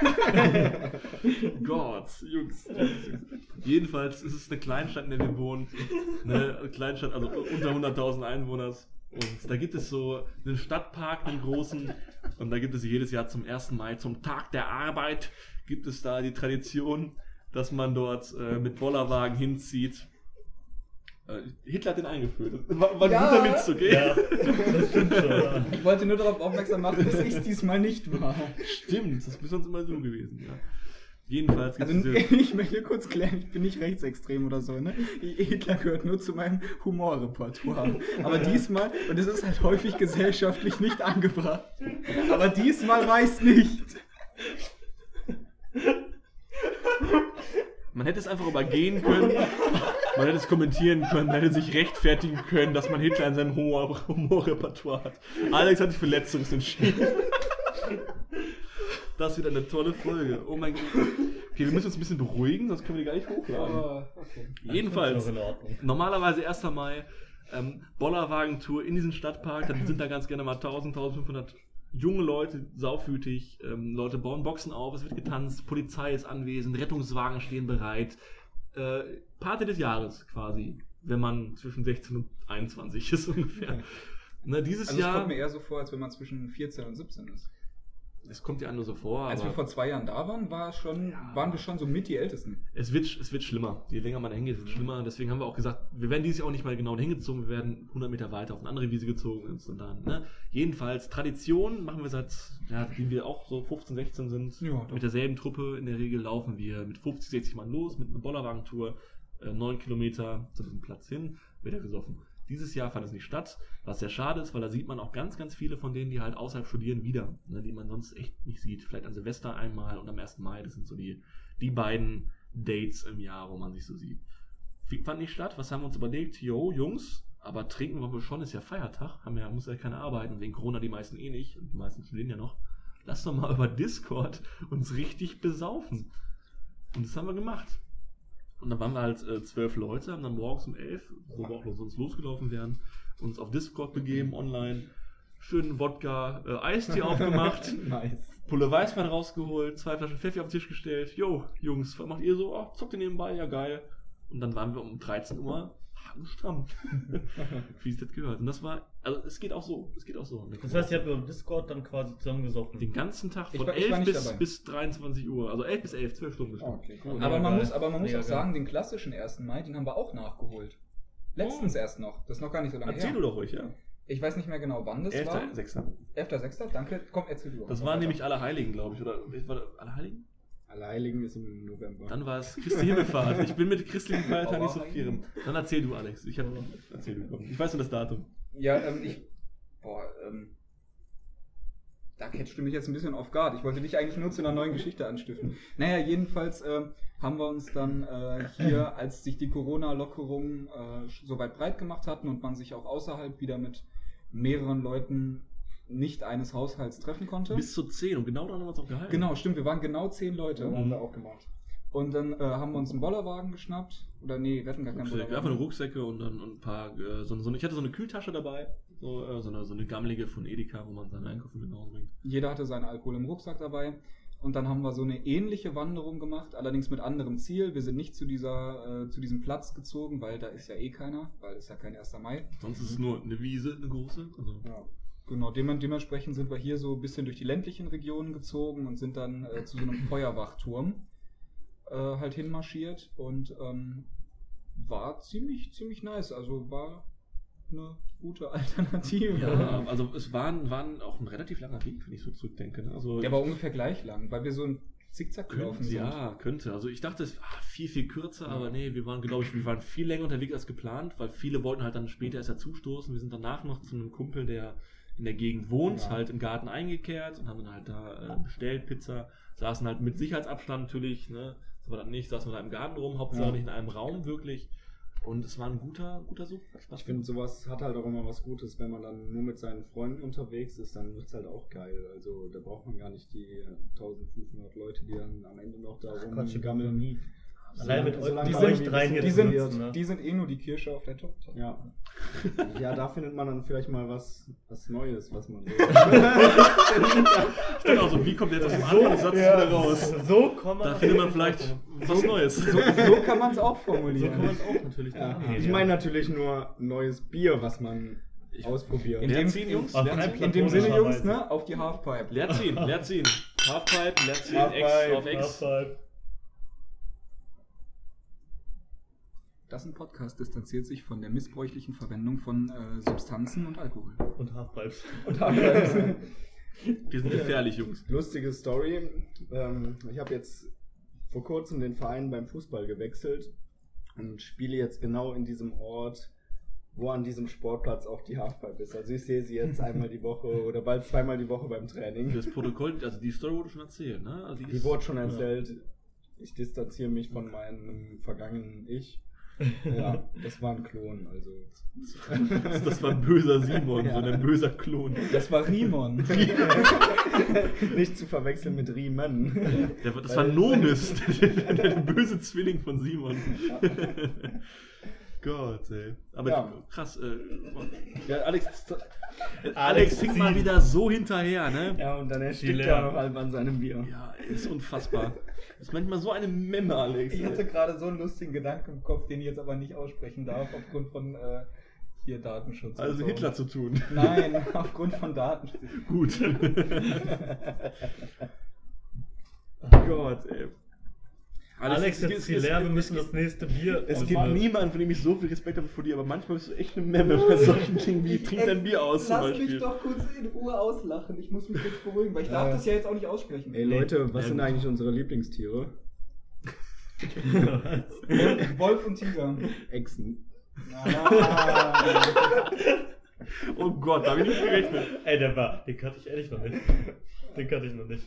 Gott, Jungs. Jedenfalls ist es eine Kleinstadt, in der wir wohnen. Eine Kleinstadt, also unter 100.000 Einwohners. Und da gibt es so einen Stadtpark, einen großen. Und da gibt es jedes Jahr zum 1. Mai, zum Tag der Arbeit, gibt es da die Tradition, dass man dort äh, mit Bollerwagen hinzieht. Äh, Hitler hat den eingeführt. War, war ein Ja. guter Witz, okay? Ja, das stimmt schon. Ja. Ich wollte nur darauf aufmerksam machen, dass ich es diesmal nicht war. Stimmt, das ist sonst immer so gewesen, ja. Jedenfalls gibt Also ich möchte kurz klären, ich bin nicht rechtsextrem oder so, ne? Hitler gehört nur zu meinem Humorrepertoire. Aber diesmal, und es ist halt häufig gesellschaftlich nicht angebracht, aber diesmal weiß nicht. Man hätte es einfach übergehen können. Man hätte es kommentieren können, man hätte sich rechtfertigen können, dass man Hitler in seinem Humor- Humorrepertoire hat. Alex hat sich für Letzteres entschieden. Das wird eine tolle Folge. Oh mein Gott. Okay, wir müssen uns ein bisschen beruhigen, sonst können wir die gar nicht hochladen. okay. Jedenfalls, normalerweise 1. Mai, ähm, Bollerwagentour in diesen Stadtpark, dann sind da ganz gerne mal 1000, 1500 junge Leute, saufhütig, ähm, Leute bauen Boxen auf, es wird getanzt, Polizei ist anwesend, Rettungswagen stehen bereit. Äh, Party des Jahres quasi, wenn man zwischen 16 und 21 ist ungefähr. Ne, dieses Also es Jahr, kommt mir eher so vor, als wenn man zwischen 14 und 17 ist. Es kommt ja nur so vor, Als aber wir vor zwei Jahren da waren, war schon, Ja. waren wir schon so mit die Ältesten. es wird, es wird schlimmer. Je länger man da hingeht, wird es schlimmer. Deswegen haben wir auch gesagt, wir werden dieses Jahr auch nicht mal genau hingezogen, wir werden 100 Meter weiter auf eine andere Wiese gezogen. Und dann, ne? Jedenfalls, Tradition machen wir seit, ja, wie wir auch so 15, 16 sind. Ja, mit derselben Truppe in der Regel laufen wir mit 50, 60 Mann los, mit einer Bollerwagentour, äh, 9 Kilometer zu diesem Platz hin, wird er gesoffen. Dieses Jahr fand es nicht statt, was sehr schade ist, weil da sieht man auch ganz, ganz viele von denen, die halt außerhalb studieren, wieder, ne, die man sonst echt nicht sieht. Vielleicht an Silvester einmal und am 1. Mai, das sind so die, die beiden Dates im Jahr, wo man sich so sieht. Fand nicht statt, was haben wir uns überlegt? Jo, Jungs, aber trinken wollen wir schon, ist ja Feiertag, haben ja, muss ja keiner arbeiten, wegen Corona die meisten eh nicht und die meisten studieren ja noch. Lass doch mal über Discord uns richtig besaufen. Und das haben wir gemacht. Und dann waren wir halt äh, zwölf Leute, haben dann morgens um elf, wo wir auch sonst losgelaufen wären, uns auf Discord begeben, online, schönen Wodka, äh, Eistee aufgemacht, nice. Pulle Weißwein rausgeholt, zwei Flaschen Pfeffi auf den Tisch gestellt. Jo, Jungs, was macht ihr so? Oh, zockt ihr nebenbei? Ja, geil. Und dann waren wir um 13 Uhr stramm. Wie es das gehört. Und das war, also es geht auch so. Es geht auch so. Das heißt, ihr habt über Discord dann quasi zusammengesoffen. den ganzen Tag Ich von war- ich war 11 nicht bis, dabei. bis 23 Uhr. Also 11 bis 11, 12 Stunden bestimmt. Okay, cool. Aber man geil. muss, aber man muss Mega auch geil. sagen, den klassischen 1. Mai, den haben wir auch nachgeholt. Letztens Oh. erst noch. Das ist noch gar nicht so lange Erzähl her. du doch ruhig, ja. Ich weiß nicht mehr genau, wann das war. 11.6. 11.6. Danke. Komm, erzähl du. Das waren nämlich alle Heiligen, glaube ich. Oder war das alle Heiligen? Allerheiligen ist im November. Dann war es Christi Himmelfahrt. Ich bin mit christlichen Feiertagen nicht so firm. Dann erzähl du, Alex. Ich, hab, erzähl du, ich weiß nur das Datum. Ja, ähm, ich. Boah, ähm. Da catchst du mich jetzt ein bisschen auf Guard. Ich wollte dich eigentlich nur zu einer neuen Geschichte anstiften. Naja, jedenfalls ähm, haben wir uns dann äh, hier, als sich die Corona-Lockerungen äh, so weit breit gemacht hatten und man sich auch außerhalb wieder mit mehreren Leuten nicht eines Haushalts treffen konnte. Bis zu 10 und genau daran haben wir uns auch gehalten. Genau, stimmt, wir waren genau zehn Leute. Ja, haben wir auch gemacht. Und dann äh, haben wir uns einen Bollerwagen geschnappt. Oder nee, wir hatten gar keinen Rucksäcke, Bollerwagen. einfach nur Rucksäcke und dann und ein paar, äh, so, so, ich hatte so eine Kühltasche dabei, so, äh, so, eine, so eine gammelige von Edeka, wo man seine Einkäufe mit nach Hause bringt. Jeder hatte seinen Alkohol im Rucksack dabei. Und dann haben wir so eine ähnliche Wanderung gemacht, allerdings mit anderem Ziel. Wir sind nicht zu, dieser, äh, zu diesem Platz gezogen, weil da ist ja eh keiner, weil es ja kein 1. Mai. Sonst ist es nur eine Wiese, eine große. Also, Ja. Genau, dem, dementsprechend sind wir hier so ein bisschen durch die ländlichen Regionen gezogen und sind dann äh, zu so einem Feuerwachturm äh, halt hinmarschiert und ähm, war ziemlich, ziemlich nice. Also war eine gute Alternative. ja, also es war, ein- war ein- auch ein relativ langer Weg, wenn ich so zurückdenke. Ne? Also, Der war ungefähr gleich lang, weil wir so ein Zickzack gelaufen sind. ja, könnte. Also ich dachte, es war viel, viel kürzer, aber nee, wir waren, glaube ich, wir waren viel länger unterwegs als geplant, weil viele wollten halt dann später erst dazustoßen. Wir sind danach noch zu einem Kumpel, der in der Gegend wohnt, Ja. halt im Garten eingekehrt und haben dann halt da äh, bestellt, Pizza, saßen halt mit Sicherheitsabstand natürlich, ne? Das war dann nicht, saßen wir da im Garten rum, Hauptsache Ja. nicht in einem Raum wirklich. Und es war ein guter, guter Such. Ich finde, sowas hat halt auch immer was Gutes, wenn man dann nur mit seinen Freunden unterwegs ist, dann wird es halt auch geil. Also da braucht man gar nicht die äh, 1500 Leute, die dann am Ende noch da rumgammeln. Allein mit euch, die sind- euch dreien Die sind, ne? die sind eh nur die Kirsche auf der Torte. Ja. ja, da findet man dann vielleicht mal was, was Neues, was man so. Ich dachte auch so, wie kommt jetzt aus dem anderen Satz wieder raus? So kommt man Da findet man vielleicht was Neues. So, so kann man es auch So formulieren. kann man es auch natürlich ja. angehen, Ich ja. meine natürlich nur neues Bier, was man Ich- ausprobiert. In dem- ziehen, Jungs? Auf Leer keinen ziehen? Fall. In dem Sinne, Jungs, ne, auf die Halfpipe. Leer ziehen, leer ziehen. Halfpipe, leer ziehen, X Halfpipe, auf X. Halfpipe. Das ein Podcast distanziert sich von der missbräuchlichen Verwendung von äh, Substanzen und Alkohol. Und Halfpipes. Und Halfpipes. Die sind gefährlich, Jungs. Lustige Story. Ähm, ich habe jetzt vor kurzem den Verein beim Fußball gewechselt und spiele jetzt genau in diesem Ort, wo an diesem Sportplatz auch die Halfpipe ist. Also ich sehe sie jetzt einmal die Woche oder bald zweimal die Woche beim Training. Das Protokoll, also die Story wurde schon erzählt, ne? Also Die wurde schon erzählt. Ich distanziere mich von meinem vergangenen Ich. Ja, das war ein Klon, also. Das, war ein böser Simon, Ja. so ein böser Klon. Das war Rimon. Nicht zu verwechseln mit. Der, war- das war Nomis, der, der böse Zwilling von Simon. Gott, ey. Aber Ja. krass, äh, ja, Alex, Alex, Alex fängt mal wieder so hinterher, ne? Ja, und dann erstickt leer. er noch halb an seinem Bier. Ja, ist unfassbar. Das ist manchmal so eine Memme, Alex. Ich hatte gerade so einen lustigen Gedanken im Kopf, den ich jetzt aber nicht aussprechen darf, aufgrund von äh, hier Datenschutz. und Also so. Hitler zu tun. Nein, aufgrund von Datenschutz. Gut. Gott, ey. Alex, jetzt es- zieh es- leer, wir müssen das nächste Bier. Es gibt niemanden, von dem ich so viel Respekt habe vor dir, aber manchmal bist du echt eine Memme bei solchen Dingen wie trink dein Bier aus Lass mich doch kurz in Ruhe auslachen. Ich muss mich jetzt beruhigen, weil ich darf das ja jetzt auch nicht aussprechen. Ey Leute, was sind eigentlich unsere Lieblingstiere? Wolf und Tiger. Echsen. Ah. Oh Gott, da habe ich nicht gerechnet. Ey, der war, den kannte ich ehrlich noch nicht. Den kannte ich noch nicht.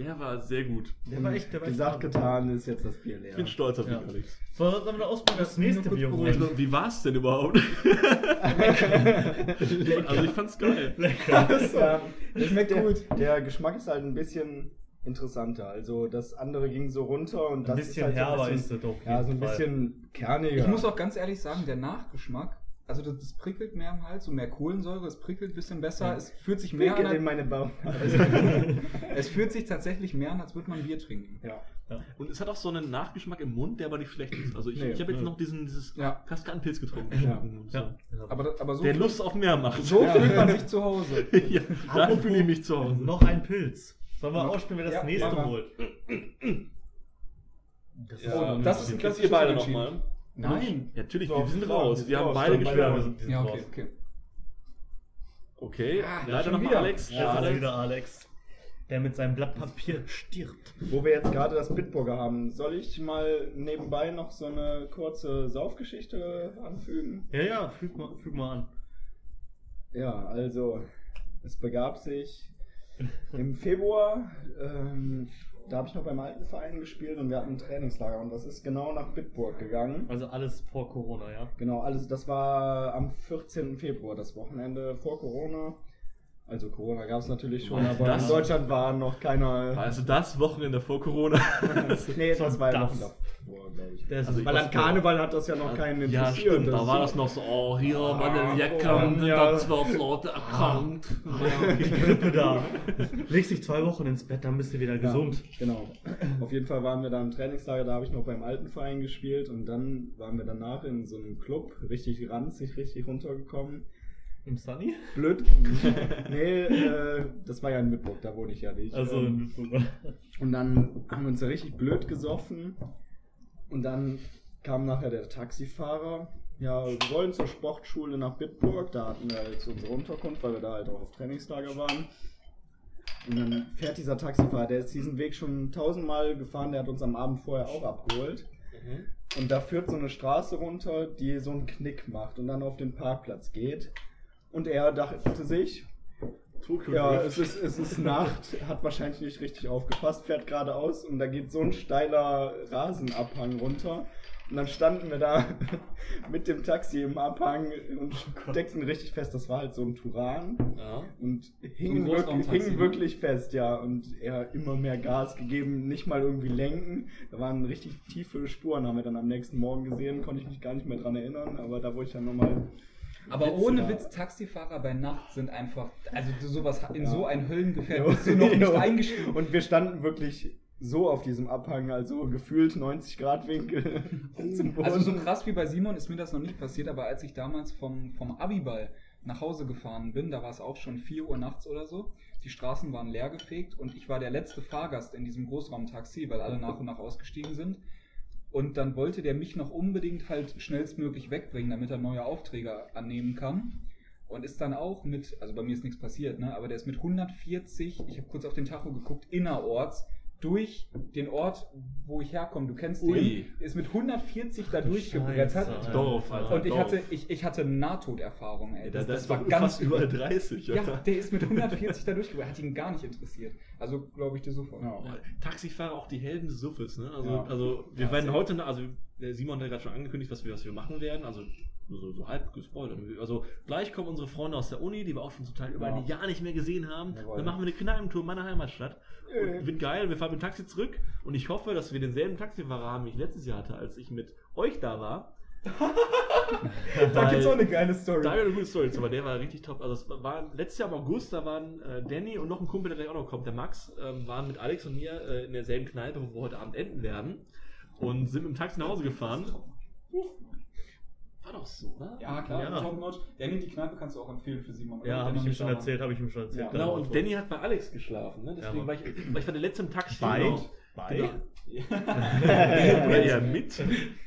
Der war sehr gut. Der war echt, der war echt Gesagt, getan ist jetzt das Bier leer. Ich bin stolz auf dich, Ja. Alex. So, sollen wir noch ausprobieren, das nächste Bier holen? Also, wie war's denn überhaupt? also ich fand's geil. Lecker. Das, Das schmeckt der, gut. Der Geschmack ist halt ein bisschen interessanter. Also das andere ging so runter und das Ein bisschen ist halt herber so ein ist bisschen, es auf Ja, so ein Fall. bisschen kerniger. Ich muss auch ganz ehrlich sagen, der Nachgeschmack, also das, das prickelt mehr im Hals, so mehr Kohlensäure, es prickelt ein bisschen besser, Ja. es fühlt sich mehr Mehr an, in meine Bauch. es fühlt sich tatsächlich mehr an, als würde man Bier trinken. ja. Und es hat auch so einen Nachgeschmack im Mund, der aber nicht schlecht ist. Also ich, Nee, ich habe jetzt nee. noch diesen, dieses Ja. Kaskadenpilz getrunken. Ja. Ja. Aber, das- aber so, Der fühlt- Lust auf mehr macht. so Ja. fühlt man sich zu Hause. ja, da fühle ich mich zu Hause. Noch ein Pilz. Sollen wir Noch- ausspielen, wer das Ja, nächste holt? Das Ja, Oh, dann das ist ein klassisches ihr beide nochmal. Nein. Ja, natürlich, Doch, wir sind raus. wir haben beide geschwärmt. Ja, okay, raus. okay. Okay, Ah, leider nochmal wieder. Alex. Ja, Alex. wieder Alex. der mit seinem Blatt Papier stirbt. Wo wir jetzt gerade das Bitburger haben, soll ich mal nebenbei noch so eine kurze Saufgeschichte anfügen? Ja, ja, füg mal, füg mal an. Ja, also es begab sich im Februar, ähm, da habe ich noch beim alten Verein gespielt und wir hatten ein Trainingslager und das ist genau nach Bitburg gegangen. Also alles vor Corona, ja. Genau, alles, das war am 14. Februar, das Wochenende vor Corona. Also Corona gab es natürlich schon, War aber das- in Deutschland war noch keiner. Also das Wochenende vor Corona. nee, das war ja das. Wochen davor, glaube ich. Ist Also Weil an Karneval hat das ja noch keinen ja, interessiert. stimmt. Da Das- war das noch so, oh, hier, meine Ah, Jacken, sind ja. da zwölf Leute erkrankt. die Grippe da. Legst dich zwei Wochen ins Bett, dann bist du wieder Ja, gesund. Genau. Auf jeden Fall waren wir da im Trainingslager, da habe ich noch beim alten Verein gespielt und dann waren wir danach in so einem Club, richtig ranzig, richtig runtergekommen. Im Sunny? Blöd. nee, äh, das war ja in Mitburg, da wohne ich ja nicht. Also, Ähm, Und dann haben wir uns ja richtig blöd gesoffen. Und dann kam nachher der Taxifahrer. Ja, wir wollen zur Sportschule nach Bitburg. Da hatten wir halt unsere Unterkunft, weil wir da halt auch auf Trainingslager waren. Und dann fährt dieser Taxifahrer, der ist diesen Weg schon tausendmal gefahren, der hat uns am Abend vorher auch abgeholt. Und da führt so eine Straße runter, die so einen Knick macht und dann auf den Parkplatz geht. Und er dachte sich, ja, es ist, es ist Nacht, hat wahrscheinlich nicht richtig aufgepasst, fährt geradeaus und da geht so ein steiler Rasenabhang runter. Und dann standen wir da mit dem Taxi im Abhang und steckten richtig fest. Das war halt so ein Turan Ja. und So hingen, wirklich, Großraumtaxi, hingen ne? wirklich fest, ja. Und er immer mehr Gas gegeben, nicht mal irgendwie lenken. Da waren richtig tiefe Spuren, haben wir dann am nächsten Morgen gesehen, konnte ich mich gar nicht mehr dran erinnern, aber da wurde ich dann nochmal. Aber Witze ohne. Witz, Taxifahrer bei Nacht sind einfach, also sowas in Ja. so ein Höllengefährt bist du noch nicht Jo. eingestiegen. Und wir standen wirklich so auf diesem Abhang, also gefühlt 90 Grad Winkel zum Boden. Also so krass wie bei Simon ist mir das noch nicht passiert, aber als ich damals vom, vom Abiball nach Hause gefahren bin, da war es auch schon 4 Uhr nachts oder so. Die Straßen waren leer gefegt und ich war der letzte Fahrgast in diesem Großraumtaxi, weil alle nach und nach ausgestiegen sind. Und dann wollte der mich noch unbedingt halt schnellstmöglich wegbringen, damit er neue Aufträge annehmen kann. Und ist dann auch mit, also bei mir ist nichts passiert, ne? aber der ist mit 140, ich habe kurz auf den Tacho geguckt, innerorts durch den Ort, wo ich herkomme, du kennst Ui. den, ist mit 140 da durchgebrettert. Dorf, Alter. Und ich Dorf. hatte, ich, ich hatte Nahtoderfahrung, ey. Ja, Das, da das ist war ganz fast übel. 30, Ja, Alter. der ist mit 140 da durchgebrettert, hat ihn gar nicht interessiert. Also glaube ich dir sofort. Ja. Taxifahrer auch die Helden des Suffes, ne? Also, Ja. also wir Ja, werden heute, also der Simon hat ja gerade schon angekündigt, was wir, was wir machen werden. Also so, so halb gespoilert. Also gleich kommen unsere Freunde aus der Uni, die wir auch schon zum Teil über Ja. ein Jahr nicht mehr gesehen haben. Jawohl. Dann machen wir eine Kneipentour in meiner Heimatstadt. Äh. Und wird geil, wir fahren mit dem Taxi zurück und ich hoffe, dass wir denselben Taxifahrer haben, wie ich letztes Jahr hatte, als ich mit euch da war. Da gibt's auch eine geile Story. Da ich eine gute Story aber der war richtig top. Also es war letztes Jahr im August, da waren äh, Danny und noch ein Kumpel, der gleich auch noch kommt, der Max, ähm, waren mit Alex und mir äh, in derselben Kneipe, wo wir heute Abend enden werden und sind mit dem Taxi nach Hause gefahren. War doch so, ne? Ja, klar, Ja. top notch. Danny, die Kneipe kannst du auch empfehlen für Simon. oder? Ja, habe ich ihm schon da war. erzählt, habe ich ihm schon erzählt. Ja. Genau, und Danny hat bei Alex geschlafen, ne? Deswegen Ja, war ich, weil ich war der letzte im Taxi. Bei? Genau. Bei? Genau. Oder ja, mit.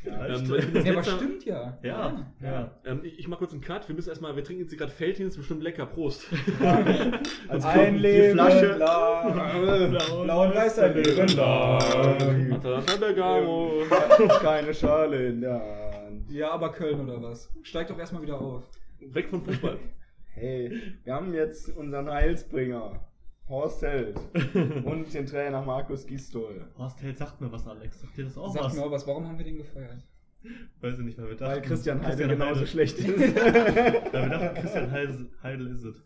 Ja, Ähm, stimmt. Ja, aber stimmt ja. Ja, ja. Ähm, ich, ich mach kurz einen Cut. Wir müssen erstmal, wir trinken jetzt gerade Feldhin, ist bestimmt lecker. Prost. Also Ein die Leben Flasche. lang. Blau und weiß ein Leben lang. Keine Schale in der Hand. Ja, aber Köln oder was? Steig doch erstmal wieder auf. Weg von Fußball. Hey, wir haben jetzt unseren Heilsbringer, Horst Held, und den Trainer Markus Gistol. Horst Held sagt mir was, Alex. Sagt dir das auch Sag was? mir auch was, warum haben wir den gefeuert? Weiß ich nicht, weil wir dachten, Weil Christian Heidel Christian genauso Heidel- schlecht ist. Weil wir dachten, Christian Heidel, Heidel ist es.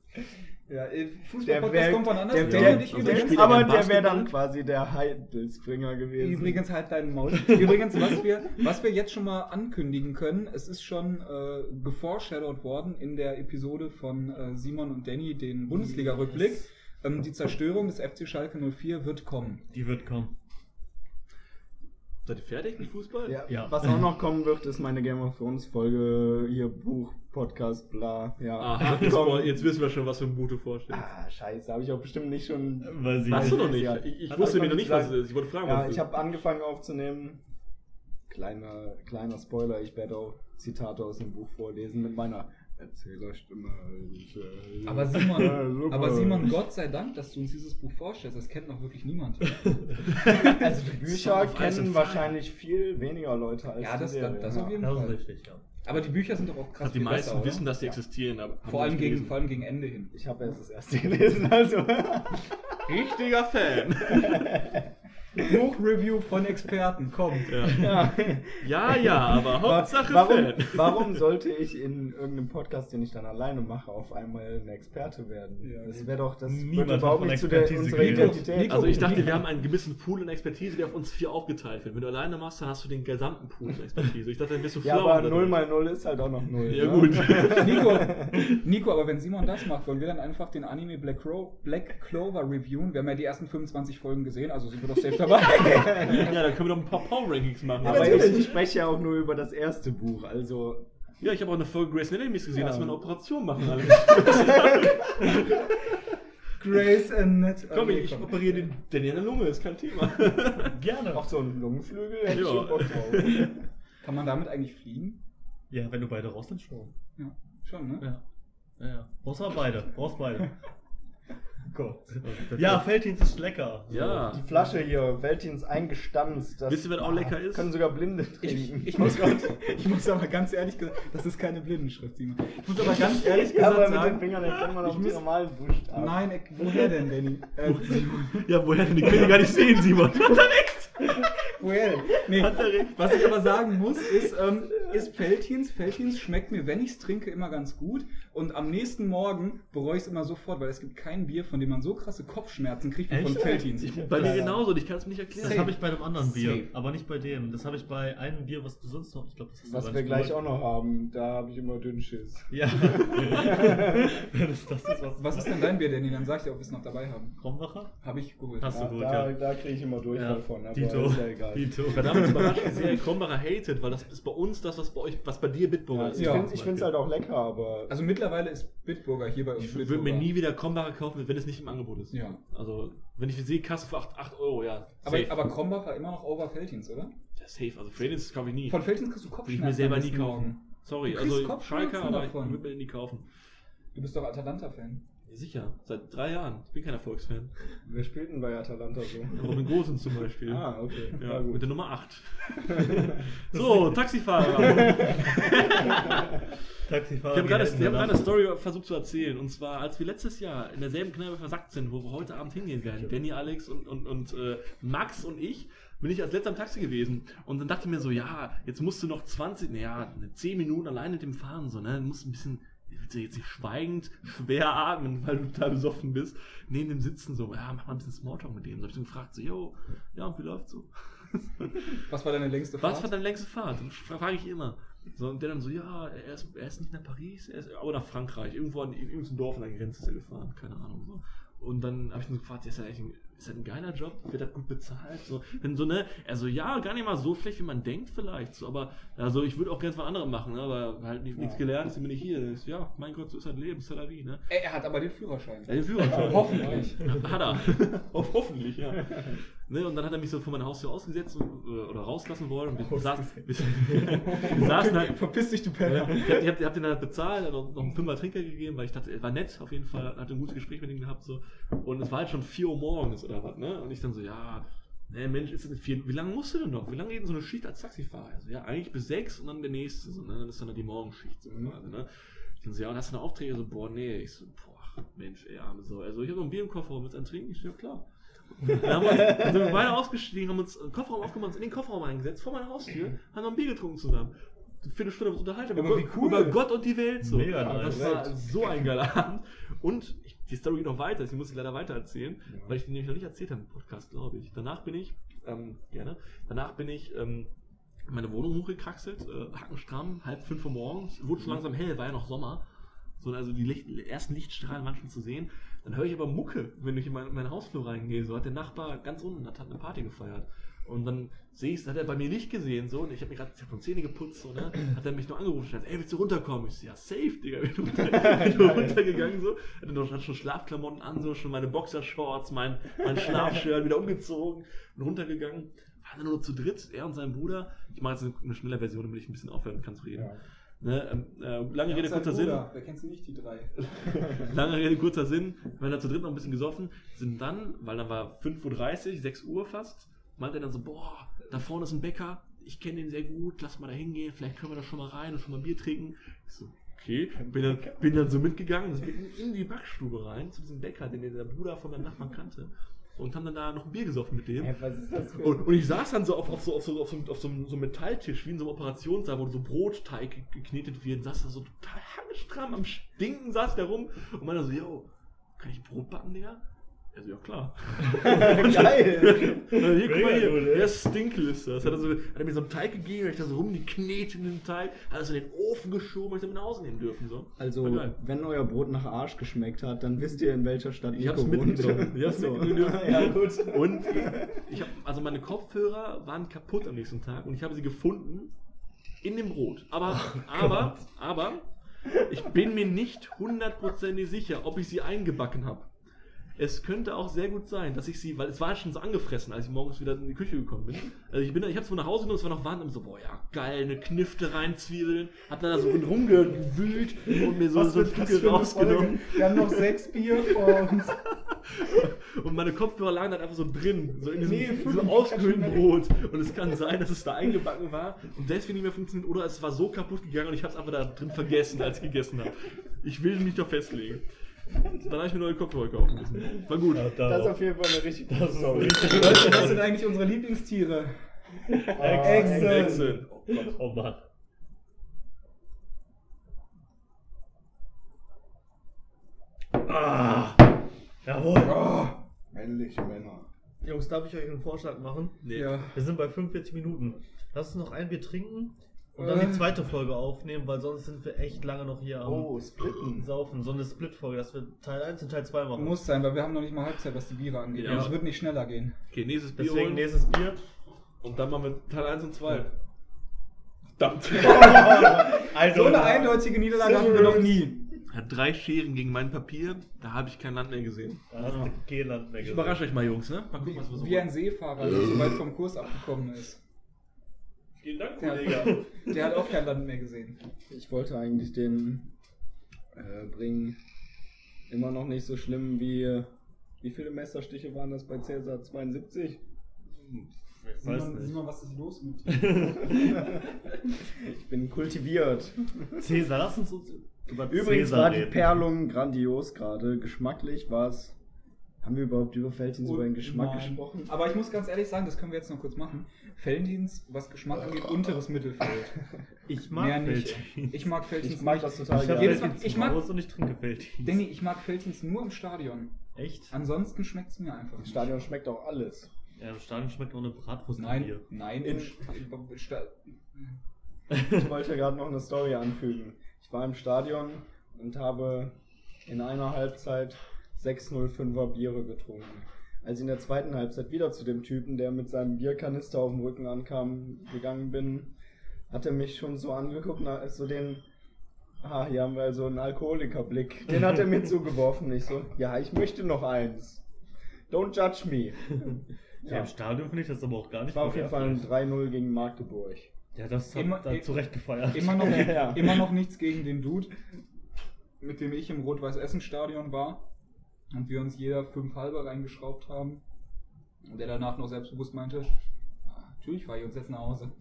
Ja, äh, Der Fußball-Podcast kommt von anders. der Der, wär- und ich also übrigens. aber der wäre dann quasi der Heidelsbringer gewesen. Übrigens halt deinen Maul. Übrigens, was wir, was wir jetzt schon mal ankündigen können, es ist schon äh, geforeshadowed worden in der Episode von äh, Simon und Danny, den Bundesliga-Rückblick. Ähm, die Zerstörung des FC Schalke 04 wird kommen. Die wird kommen. Seid ihr fertig mit Fußball? Ja, Ja. Was auch noch kommen wird, ist meine Game of Thrones Folge, hier Buch, Podcast, bla. Ja. Aha, jetzt, wissen wir schon, was für ein Bute vorstellt. Ah, scheiße, habe ich auch bestimmt nicht schon. Weil sie Weißt du noch nicht? Ja. Ich, ich wusste mir noch nicht, was es ist. Ich wollte fragen, Ja, was es ich habe angefangen aufzunehmen. Kleiner, kleiner Spoiler, ich werde auch Zitate aus dem Buch vorlesen mit meiner Erzählerstimme. Und, äh, Aber Simon, Ja, aber Simon, Gott sei Dank, dass du uns dieses Buch vorstellst. Das kennt noch wirklich niemand. Also die Bücher kennen wahrscheinlich viel weniger Leute als Ja, die das- Serie. das auf jeden Das ist Fall. richtig, ja. Aber die Bücher sind doch auch krass die viel meisten besser, wissen, dass die Ja. existieren. Aber vor allem, gegen, vor allem gegen Ende hin. Ich habe erst das erste gelesen, also. Richtiger Fan. Buchreview von Experten, kommt. ja. ja. ja, aber Hauptsache warum, Fan. warum sollte ich in irgendeinem Podcast, den ich dann alleine mache, auf einmal ein Experte werden? Ja, das wäre doch, das Niemand würde überhaupt nicht zu der, unserer geredet. Identität. Nico, Also ich dachte, wir haben einen gewissen Pool an Expertise, der auf uns vier aufgeteilt wird. Wenn du alleine machst, dann hast du den gesamten Pool an Expertise. Ich dachte, dann bist du ja, aber dadurch. 0 mal 0 ist halt auch noch 0. Ja, ne? gut. Nico, Nico, aber wenn Simon das macht, wollen wir dann einfach den Anime Black, Clo Black Clover reviewen? Wir haben ja die ersten 25 Folgen gesehen, also sind wir doch safe dabei. ja, dann können wir doch ein paar Power Rankings machen. Aber ich spreche ja auch nur über das erste Buch, also. ja, ich habe auch eine Folge Grace Anatomy gesehen, Ja. dass wir eine Operation machen. Alle. Grace Anatomy. Komm, ich, ich operiere den Danny in der Lunge, ist kein Thema. Gerne. Auch so ein Lungenflügel hätte ich Ja. schon Bock drauf. Kann man damit eigentlich fliegen? Ja, wenn du beide raus dann schon. Ja, schon, ne? Ja. Ja, ja. Brauchst aber beide. Brauchst beide. Gott. Ja, Felddienst ist lecker. Ja. Die Flasche hier, Veltins eingestanzt. das- Wisst ihr, was auch lecker ist? Können sogar Blinde Ich, trinken. ich, muss, ich muss aber ganz ehrlich gesagt, das ist keine Blindenschrift, Simon. Ich muss aber ganz ehrlich ja, gesagt aber mit den sagen, Fingern erkennt man ich auch die muss- normalen Buchstaben. nein, äh, woher denn, Danny? Äh, Ja, woher denn? Die können die gar nicht sehen, Simon. Hat er recht? woher denn? Nee, Hat er recht? was ich aber sagen muss, ist, ähm, ist Feltins. Feltins schmeckt mir, wenn ich es trinke, immer ganz gut. Und am nächsten Morgen bereue ich es immer sofort, weil es gibt kein Bier, von dem man so krasse Kopfschmerzen kriegt wie von? Feltins. Ich, bei mir genauso, und ich kann es mir nicht erklären. Das habe ich bei einem anderen Bier, Safe. aber nicht bei dem. Das habe ich bei einem Bier, was du sonst noch, ich glaube, das hast du Was wir gleich gewollt. auch noch haben, da habe ich immer Dünnschiss. Ja. das, das ist was. Was ist denn dein Bier, Danny? Dann sag ich dir, ob wir es noch dabei haben. Krombacher? Habe ich geholt. Hast du Da, gut, da, ja. da kriege ich immer Durchfall Ja, von, aber Dito. ist ja egal. Dito. Damals überrascht, wie sehr Krombacher hatet, weil das ist bei uns das, was bei euch, was bei dir Bitburger Ja, ist. ich Ja. finde es halt auch lecker, aber Also mittlerweile ist Bitburger hier bei uns Ich würde mir nie wieder Krombacher kaufen, wenn es nicht im Angebot ist. Ja. Also, wenn ich sehe, Kasse für 8, 8 Euro, ja. Aber, safe. aber Krombach war immer noch over Feltins, oder? ja, safe. Also, Fredens kaufe ich nie. Von Feltins kriegst du Würde Kopfschmerzen. ich mir selber nie kaufen. Morgen. Sorry, also Schalke, aber davon. ich würde mir nie kaufen. Du bist doch Atalanta-Fan. Sicher, seit drei Jahren. Ich bin kein Erfolgsfan. wir spielten bei Atalanta so. Robin Gosens zum Beispiel. Ah, okay. Ja, mit der Nummer 8. so, Taxifahrer. Taxifahrer. Ich habe gerade hab eine Story versucht zu erzählen. Und zwar, als wir letztes Jahr in derselben Kneipe versackt sind, wo wir heute Abend hingehen werden, Danny, Alex und, und, und äh, Max und ich, bin ich als letzter im Taxi gewesen. Und dann dachte ich mir so, ja, jetzt musst du noch 20, naja, 10 Minuten alleine mit dem Fahren, so, ne? Musst ein bisschen, willst du jetzt nicht schweigend, schwer atmen, weil du total besoffen bist, neben dem Sitzen so, ja, mach mal ein bisschen Smalltalk mit dem. So hab ich so gefragt, so, yo, ja, und wie läuft's so? Was war deine längste Fahrt? Was war deine längste Fahrt? Frage ich immer. So, und der dann so, ja, er ist, er ist nicht nach Paris, er ist, aber nach Frankreich. Irgendwo an in irgendeinem Dorf an der Grenze ist er gefahren, keine Ahnung. So. Und dann habe ich ihn so gefragt, ist das eigentlich ein, ist das ein geiler Job? Wird das gut bezahlt? So, wenn so, ne, er so, ja, gar nicht mal so schlecht, wie man denkt vielleicht. So, aber also ich würde auch gerne was anderes machen, ne, aber halt nicht, nichts gelernt, deswegen bin ich hier. So, ja, mein Gott, so ist halt Leben, ist la vie, ne? Ey, er hat aber den Führerschein. Ja, den Führerschein. Hoffentlich. Hat er. Ho hoffentlich, ja. Ne, und dann hat er mich so vor meiner Haustür ausgesetzt und, äh, oder rauslassen wollen. Und wir, saßen, wir, wir saßen halt. Verpiss dich, du Ja, Penner. ich hab, ich hab, ich hab den halt bezahlt, hat noch, noch einen Fünfer Trinker gegeben, weil ich dachte, er war nett auf jeden Fall, hatte ein gutes Gespräch mit ihm gehabt. so Und es war halt schon 4 Uhr morgens oder was, ne? Und ich dann so, ja, ne, Mensch, ist das nicht viel, wie lange musst du denn noch? Wie lange geht denn so eine Schicht als Taxifahrer? Also, ja, eigentlich bis 6 und dann der nächste, so, ne? Dann ist dann die Morgenschicht so quasi, ne? Ich dann so, ja, und hast du noch Aufträge? So, boah, nee. Ich so, boah, Mensch, ey, arme so. Also, ich habe noch ein Bier im Kofferraum, willst du einen trinken? Ich so, ja, klar. Dann haben wir uns, dann sind wir beide ausgestiegen, haben uns einen Kofferraum aufgemacht, uns in den Kofferraum eingesetzt, vor meiner Haustür, haben noch ein Bier getrunken zusammen. Eine Viertelstunde uns unterhalten Aber über, wie cool. über Gott und die Welt. So. Mega. Das war so ein geiler Abend. Und ich, die Story geht noch weiter, die muss ich leider weiter erzählen, weil ich die nämlich noch nicht erzählt habe im Podcast, glaube ich. Danach bin ich, ähm, gerne, danach bin ich ähm, in meine Wohnung hochgekraxelt, äh, hackenstramm, halb fünf Uhr morgens, wurde schon langsam hell, war ja noch Sommer. So, also die Licht, ersten Lichtstrahlen waren schon zu sehen. Dann höre ich aber Mucke, wenn ich in meinen mein Hausflur reingehe. So hat der Nachbar ganz unten hat, hat eine Party gefeiert. Und dann sehe ich, hat er bei mir Licht gesehen, so, und ich habe mir gerade noch Zähne geputzt, so, ne? Hat er mich noch angerufen und gesagt, ey, willst du runterkommen? Ich so, ja, safe, Digga, bin runter, bin runtergegangen, so. Hat noch, hat schon Schlafklamotten an, so, schon meine Boxershorts, mein, mein Schlafshirt wieder umgezogen und runtergegangen. Waren dann nur zu dritt, er und sein Bruder. Ich mache jetzt eine, eine schnelle Version, damit ich ein bisschen aufhören kann zu reden. Ja. Ne, ähm, äh, lange Rede, kurzer Sinn. Wer kennst du nicht, die drei? Lange Rede, kurzer Sinn. Wir waren da zu dritt noch ein bisschen gesoffen, sind dann, weil dann war 5.30 Uhr, 6 Uhr fast, meinte er dann so, boah, da vorne ist ein Bäcker, ich kenne den sehr gut, lass mal da hingehen, vielleicht können wir da schon mal rein und schon mal Bier trinken. Ich so, okay, bin dann, bin dann so mitgegangen, sind wir in die Backstube rein, zu diesem Bäcker, den der Bruder von meinem Nachbarn kannte. Und haben dann da noch ein Bier gesoffen mit dem. Für Und, und ich saß dann so auf, auf, so, auf, so, auf, so, auf so, einem, so einem Metalltisch, wie in so einem Operationssaal, wo so Brotteig geknetet wird, saß da so total hangestramm am Stinken, saß der rum und meinte so, yo, kann ich Brot backen, Digga? Er so, ja klar. Geil! Hier, guck mal hier, der Stinkel ist das. Hat er, so, hat er mir so einen Teig gegeben, hab ich da so rumgeknetet in den Teig, hat das in den Ofen geschoben, hab ich dann mit nach Hause nehmen dürfen. So. Also, wenn euer Brot nach Arsch geschmeckt hat, dann wisst ihr, in welcher Stadt Ich hab's mitgenommen. Ich hab's So. mitgenommen. Ja, gut. Und ich hab, also meine Kopfhörer waren kaputt am nächsten Tag und ich habe sie gefunden in dem Brot. Aber, aber, aber, ich bin mir nicht hundertprozentig sicher, ob ich sie eingebacken habe. Es könnte auch sehr gut sein, dass ich sie, weil es war schon so angefressen, als ich morgens wieder in die Küche gekommen bin. Also ich bin, da- ich habe es nach Hause genommen, es war noch warm und so, boah ja, geil, eine Knifte reinzwiebeln, hab dann da so rumgewühlt und mir so, so Stücke rausgenommen. Wir haben noch sechs Bier vor uns. Und meine Kopfhörer lagen dann einfach so drin, so in diesem, Nee, diesem ausgehöhlten Brot. Und es kann sein, dass es da eingebacken war und deswegen nicht mehr funktioniert oder es war so kaputt gegangen und ich habe es einfach da drin vergessen, als ich gegessen habe. Ich will mich doch festlegen. Dann habe ich mir neue Kopfhörer kaufen müssen. War gut. Ja, Das ist auf jeden Fall eine richtig Das gute ist Story. richtig. Leute, das sind eigentlich unsere Lieblingstiere. Excellent. Excellent. Oh Mann. Ah. Jawohl. Oh, männliche Männer. Jungs, darf ich euch einen Vorschlag machen? Nee. Ja. Wir sind bei 45 Minuten. Lass uns noch ein Bier trinken und dann Äh. die zweite Folge aufnehmen, weil sonst sind wir echt lange noch hier am Oh, splitten. Saufen. So eine Split-Folge, dass wir Teil 1 und Teil 2 machen. Muss sein, weil wir haben noch nicht mal Halbzeit, was die Biere angeht. Ja. Und es wird nicht schneller gehen. Okay, nächstes Bier Deswegen holen. nächstes Bier. Und dann machen wir Teil 1 und 2. Verdammt. Also, So eine eindeutige Niederlage hatten wir noch nie. Er hat drei Scheren gegen mein Papier, da habe ich kein Land mehr gesehen. Da hast du kein Land mehr Ich gesehen. überrasche euch mal, Jungs, ne? Mal gucken, was wir so Wie ein machen. Seefahrer, der so weit vom Kurs abgekommen ist. Vielen Dank, Der Kollege. hat, der hat auch kein Land mehr gesehen. Ich wollte eigentlich den äh, bringen. Immer noch nicht so schlimm wie. Wie viele Messerstiche waren das bei Cäsar? 72? Ich weiß Simon, nicht. Simon, was ist los mit dir? Ich bin kultiviert. Cäsar, lass uns uns über Übrigens Cäsar war die reden. Perlung grandios gerade. Geschmacklich war es. Haben wir überhaupt über Feldins über den Geschmack Nein. gesprochen? Aber ich muss ganz ehrlich sagen, das können wir jetzt noch kurz machen. Feldins, was Geschmack angeht, unteres Mittelfeld. Ich mag Mehr nicht. Ich mag Feldins Ich mag das total Ich habe gerne. Jedes Mal- Felddienst ich mag- und ich trinke Felddienst. Danny, ich mag Feldins nur im Stadion. Echt? Ansonsten schmeckt es mir einfach Im. Stadion schmeckt auch alles. Ja, im Stadion schmeckt auch eine Bratwurst Nein, Bier. nein. In- Sta Ich wollte gerade noch eine Story anfügen. Ich war im Stadion und habe in einer Halbzeit 605er Biere getrunken. Als ich in der zweiten Halbzeit wieder zu dem Typen, der mit seinem Bierkanister auf dem Rücken ankam, gegangen bin, hat er mich schon so angeguckt, na, so den, ah, hier haben wir also einen Alkoholikerblick. Den hat er mir zugeworfen. Ich so, ja, ich möchte noch eins. Don't judge me. Ja, Ja. im Stadion finde ich das aber auch gar nicht Ich war auf jeden Fall ein verwerflich. 3-0 gegen Magdeburg. Ja, das hat Immer- da zu Recht gefeiert. immer, noch, Ja. immer noch nichts gegen den Dude, mit dem ich im Rot-Weiß-Essen-Stadion war. Und wir uns jeder fünf halbe reingeschraubt haben. Und der danach noch selbstbewusst meinte, "Ah, natürlich fahre ich uns jetzt nach Hause.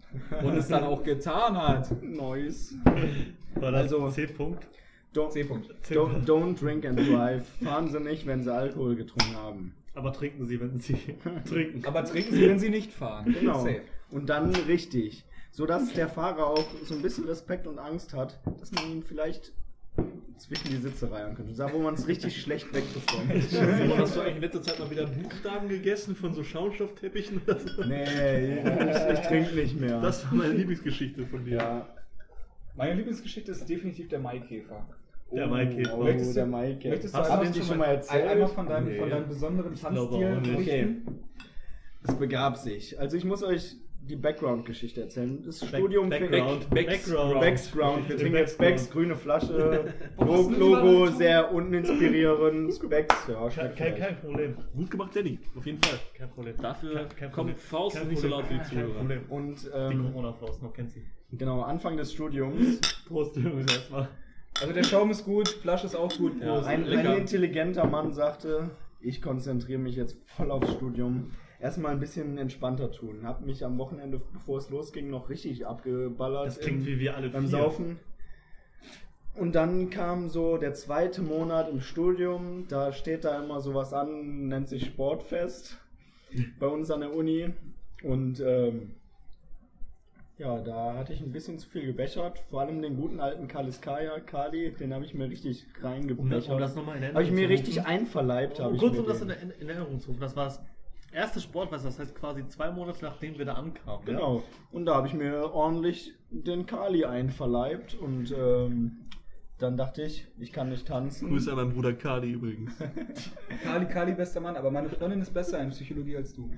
Und es dann auch getan hat. Nice. War das Also- C-Punkt? Don't, C-Punkt. don't, don't drink and drive. Fahren Sie nicht, wenn Sie Alkohol getrunken haben. Aber trinken Sie, wenn Sie trinken. Aber trinken Sie, wenn Sie nicht fahren. Genau. Safe. Und dann richtig. Sodass der Fahrer auch so ein bisschen Respekt und Angst hat, dass man ihn vielleicht zwischen die Sitze reihen könnte. Da, wo man es richtig schlecht wegbekommt. Hast du eigentlich in letzter Zeit mal wieder Buchstaben gegessen von so Schaumstoffteppichen oder so? nee, ich, ich trinke nicht mehr. Das war meine Lieblingsgeschichte von dir. ja. Meine Lieblingsgeschichte ist definitiv der Maikäfer. Der Maikäfer. Oh, Möchtest du- der Maikäfer. Möchtest du Hast du einmal den dir von schon mal erzählt? Einmal von deinem, Nee. von deinem besonderen Tanzstil. Okay. Es begab sich. Also ich muss euch die Background-Geschichte erzählen. Das Back- Studium Background. Back- Background. Background. Wir trinken jetzt Background. Becks, grüne Flasche, Logo, Logo sehr uninspirierend. Becks, ja, Kein, kein, kein Problem. Gut gemacht, Danny. Auf jeden Fall. Kein Problem. Dafür Kein- kein kommt Problem. Faust Kein nicht so laut wie die Kein Zuhörer. Problem. Und Die ähm, Corona-Faust, noch kennt sie. genau, Anfang des Studiums, Prost, Jungs, erstmal. Also der Schaum ist gut, Flasche ist auch gut. Ja, Prost. ein, ein intelligenter Mann sagte, ich konzentriere mich jetzt voll aufs Studium. Erstmal ein bisschen entspannter tun. Hab mich am Wochenende, bevor es losging, noch richtig abgeballert. Das klingt im- wie wir alle beim vier. Saufen. Und dann kam so der zweite Monat im Studium. Da steht da immer sowas an, nennt sich Sportfest bei uns an der Uni. Und ähm, ja, da hatte ich ein bisschen zu viel gebechert. Vor allem den guten alten Kaliskaya, Kali, den habe ich mir richtig Um das, reingebechert. um das nochmal in habe Erinnerung ich mir richtig einverleibt. ich kurz um das in, in Erinnerung zu rufen, das war das erste Sportfest, das heißt quasi zwei Monate nachdem wir da ankamen. ja? Genau. Und da habe ich mir ordentlich den Kali einverleibt. Und ähm, dann dachte ich, ich kann nicht tanzen. Grüße an meinen Bruder Kali übrigens. Kali, Kali, bester Mann, aber meine Freundin ist besser in Psychologie als du.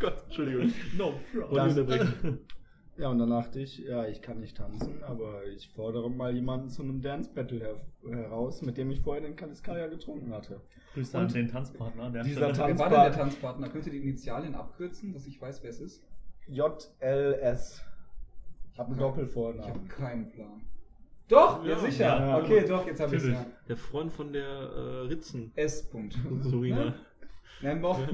Gott, Entschuldigung. No, unterbrechen. Ja, und dann dachte ich, ja, ich kann nicht tanzen, aber ich fordere mal jemanden zu einem Dance Battle her heraus, mit dem ich vorher den Kaliskaya getrunken hatte. Grüße an Und den Tanzpartner. an Der dieser. Wer war denn der Tanzpartner? Könnt ihr die Initialien abkürzen, dass ich weiß, wer es ist? JLS. Hab einen Ich habe Doppelvornamen. keinen Plan. Doch, ja, Ja, sicher. ja. okay, doch, jetzt habe ich es ja. Der Freund von der äh, Ritzen. S. Punkt. Sorina. Nein, doch.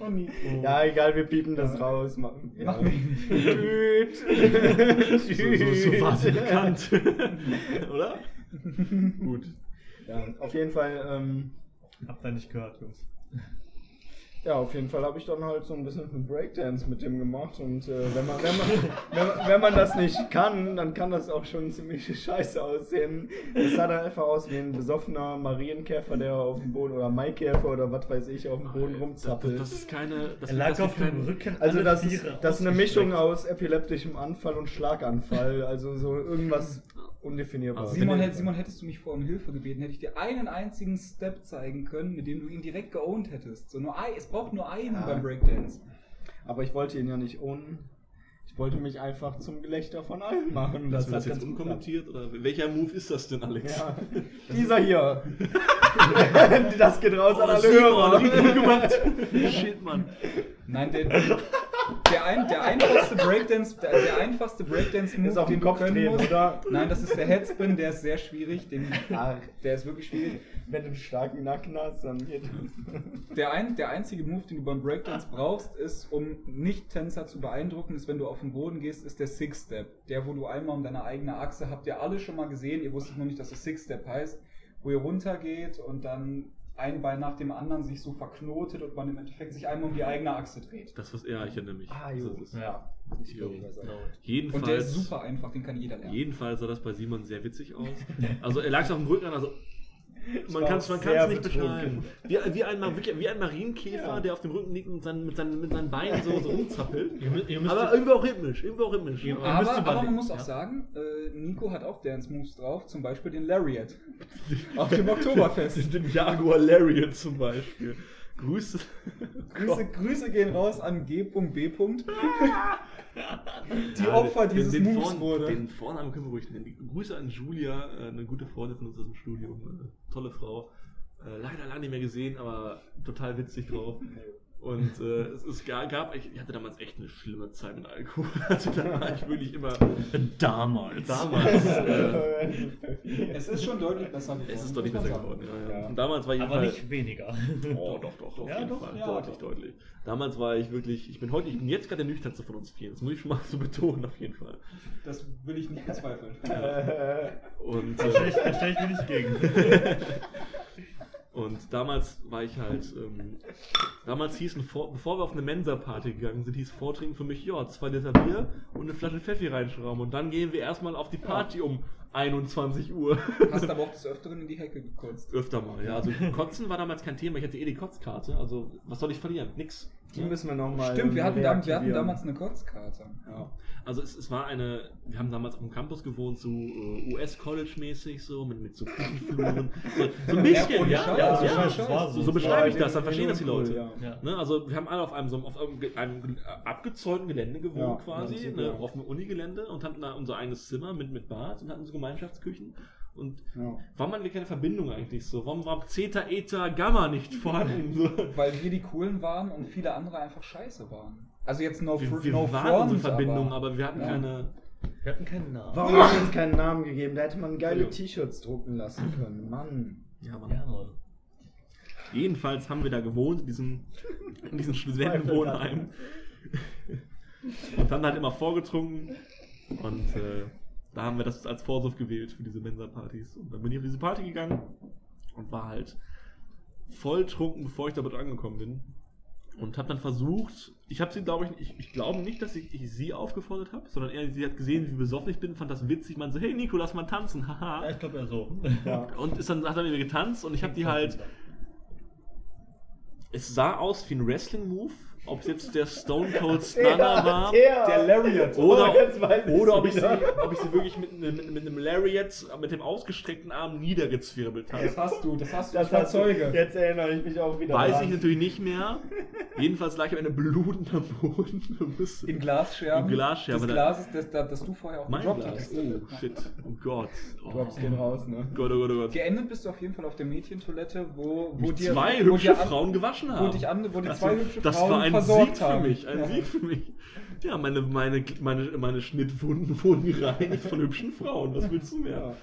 Oh, Nico. Ja, egal, wir piepen das raus. Machen. Ja. Mach mich nicht. Tschüss. So, so, so war sie bekannt. Oder? Gut. Ja, auf jeden Fall, ähm, Habt ihr nicht gehört, Jungs. Ja, auf jeden Fall habe ich dann halt so ein bisschen einen Breakdance mit dem gemacht und äh, wenn, man, wenn, man, wenn, man, wenn man das nicht kann, dann kann das auch schon ziemlich scheiße aussehen. Das sah dann einfach aus wie ein besoffener Marienkäfer, der auf dem Boden oder Maikäfer oder was weiß ich auf dem Boden Das, rumzappelt. das ist keine. Das Er lag das auf dem Rücken. Also das ist, das ist eine Mischung aus epileptischem Anfall und Schlaganfall, also so irgendwas undefinierbares. Also Simon, hätt- Simon, hättest du mich vorher um Hilfe gebeten, hätte ich dir einen einzigen Step zeigen können, mit dem du ihn direkt geowned hättest. So nur ein, es braucht nur einen Ja. beim Breakdance. Aber ich wollte ihn ja nicht ohne. Ich wollte mich einfach zum Gelächter von allen machen. Wir hat das jetzt unkommentiert? Oder welcher Move ist das denn, Alex? Ja, dieser hier. das geht raus an Oh, alle Simon, Hörer. richtig gut gemacht. Shit, Mann. Nein, der, der, ein, der einfachste Breakdance, der, der einfachste Breakdance-Move, Ist auf den den Kopf können drehen, musst. oder? Nein, das ist der Headspin, der ist sehr schwierig. Den, der ist wirklich schwierig. wenn du einen starken Nacken hast, dann geht das. Der, ein, der einzige Move, den du beim Breakdance brauchst, ist, um Nicht-Tänzer zu beeindrucken, ist, wenn du auf den Boden gehst, ist der Six-Step. Der, wo du einmal um deine eigene Achse, habt ihr alle schon mal gesehen, ihr wusstet nur nicht, dass es Six-Step heißt, wo ihr runtergeht und dann ein Bein nach dem anderen sich so verknotet und man im Endeffekt sich einmal um die eigene Achse dreht. Das was, ja, ich erinnere mich. Ah, Das jo. ist- Ja, Ich Jo. genau. Jedenfalls, Und der ist super einfach, den kann jeder lernen. jedenfalls sah das bei Simon sehr witzig aus. Also er lag auf dem Rücken, also man kann es nicht betrunken. beschreiben. Wie, wie, ein, wie ein Marienkäfer, Ja. der auf dem Rücken liegt und sein, mit, seinen, mit seinen Beinen so, so rumzappelt. Ihr, ihr Aber irgendwie auch rhythmisch, irgendwie auch rhythmisch. Ja. Aber, aber überlegen, man muss auch ja. sagen, äh, Nico hat auch Dance-Moves drauf, zum Beispiel den Lariat. auf dem Oktoberfest. Den Jaguar Lariat zum Beispiel. Grüße. Grüße, Grüße gehen raus an G.B. Die Opfer den- dieses den Moves Vorn- wurde. Den Vornamen können wir ruhig nennen. Grüße an Julia, äh, eine gute Freundin von uns aus dem Studium. Äh, tolle Frau. Äh, leider lange nicht mehr gesehen, aber total witzig drauf. Und äh, es, es ga- gab, ich, hatte damals echt eine schlimme Zeit mit Alkohol. Also da war ich wirklich immer Damals. damals. Äh, Es ist schon deutlich besser geworden. es ist deutlich besser geworden. Ja, ja. Ja. Und damals war ich Aber nicht weniger. Oh, doch, doch, auf Ja, jeden doch, Fall. ja, deutlich, doch. deutlich. Damals war ich wirklich, ich bin heute, ich bin jetzt gerade der nüchternste von uns vier. Das muss ich schon mal so betonen, auf jeden Fall. Das will ich nicht bezweifeln. Und, Da stelle äh, ich, stell ich mir nicht gegen. Und damals war ich halt, ähm, damals hieß, ein Vor bevor wir auf eine Mensa-Party gegangen sind, hieß Vortrinken für mich, ja, zwei Liter Bier und eine Flasche Pfeffi reinschrauben. Und dann gehen wir erstmal auf die Party um 21 Uhr. Hast aber auch des Öfteren in die Hecke gekotzt. Öfter mal, ja. Also Kotzen war damals kein Thema, ich hatte eh die Kotzkarte, also was soll ich verlieren? Nix. Die müssen wir nochmal. Stimmt, wir hatten, dam- wir hatten damals eine Kotzkarte. Ja. Also es, es war eine, wir haben damals auf dem Campus gewohnt, so äh, US-College-mäßig, so mit, mit so Küchenfluren. So, so ein bisschen, ja, ja, ohne ja, so, so, so. beschreibe ich das, dann verstehen das die cool, Leute. ja. Ja. Ne, also wir haben alle auf einem, so, auf einem, einem abgezäunten Gelände gewohnt Ja, quasi, ne, auf dem Unigelände und hatten da unser eigenes Zimmer mit, mit Bad und hatten so Gemeinschaftsküchen. Und Ja. warum hatten wir keine Verbindung eigentlich so? Warum war Zeta, Eta, Gamma nicht vorhanden? So? Weil wir die Coolen waren und viele andere einfach scheiße waren. Also jetzt no, Wir, wir no waren unsere front, Verbindung, aber, wir hatten Ja. keine. Wir hatten keinen Namen. Warum hast du uns keinen Namen gegeben? Da hätte man geile. T-Shirts drucken lassen können. Mann. Ja, Mann. Ja, Mann. Jedenfalls haben wir da gewohnt, in diesem, in diesem Studentenwohnheim. Und haben halt immer vorgetrunken. Und äh, da haben wir das als Vorwurf gewählt für diese Mensa-Partys. Und dann bin ich auf diese Party gegangen und war halt voll trunken, bevor ich dort angekommen bin. Und habe dann versucht, ich habe sie, glaube ich, ich, ich glaube nicht, dass ich, ich sie aufgefordert habe, sondern eher, sie hat gesehen, wie besoffen ich bin, fand das witzig, meinte so, hey Nico, lass mal tanzen, haha. Ja, ich glaube ja so. Ja. Und ist dann, hat dann mit mir getanzt und ich habe die halt, es sah aus wie ein Wrestling-Move, ob es jetzt der Stone Cold Stunner war. der Lariat. Oder, Oh, oder ob, ich sie, ob ich sie wirklich mit, mit, mit einem Lariat, mit dem ausgestreckten Arm niedergezwirbelt Das habe. hast du, das hast du, Das ich war hast du- Zeuge. Jetzt erinnere ich mich auch wieder. Weiß dran. ich natürlich nicht mehr. Jedenfalls lag ich am Ende blutend am Boden. In Glasscherben. In Glasscherben, Das da- Glas ist das, das, das du vorher auch Mein gedroppt Glas. hast. Oh, shit. Oh Gott. Oh Drops gehen raus, ne? Gott, oh Gott, oh Gott. Geendet bist du auf jeden Fall auf der Mädchentoilette, wo, wo dir zwei wo hübsche dir an- Frauen gewaschen wo haben. dich an, wo die Das, zwei hübsche das Frauen war ein versorgt Sieg haben. für mich. Ein Ja. Sieg für mich. Ja, meine, meine, meine, meine Schnittwunden wurden gereinigt von hübschen Frauen. Was willst du mehr? Ja.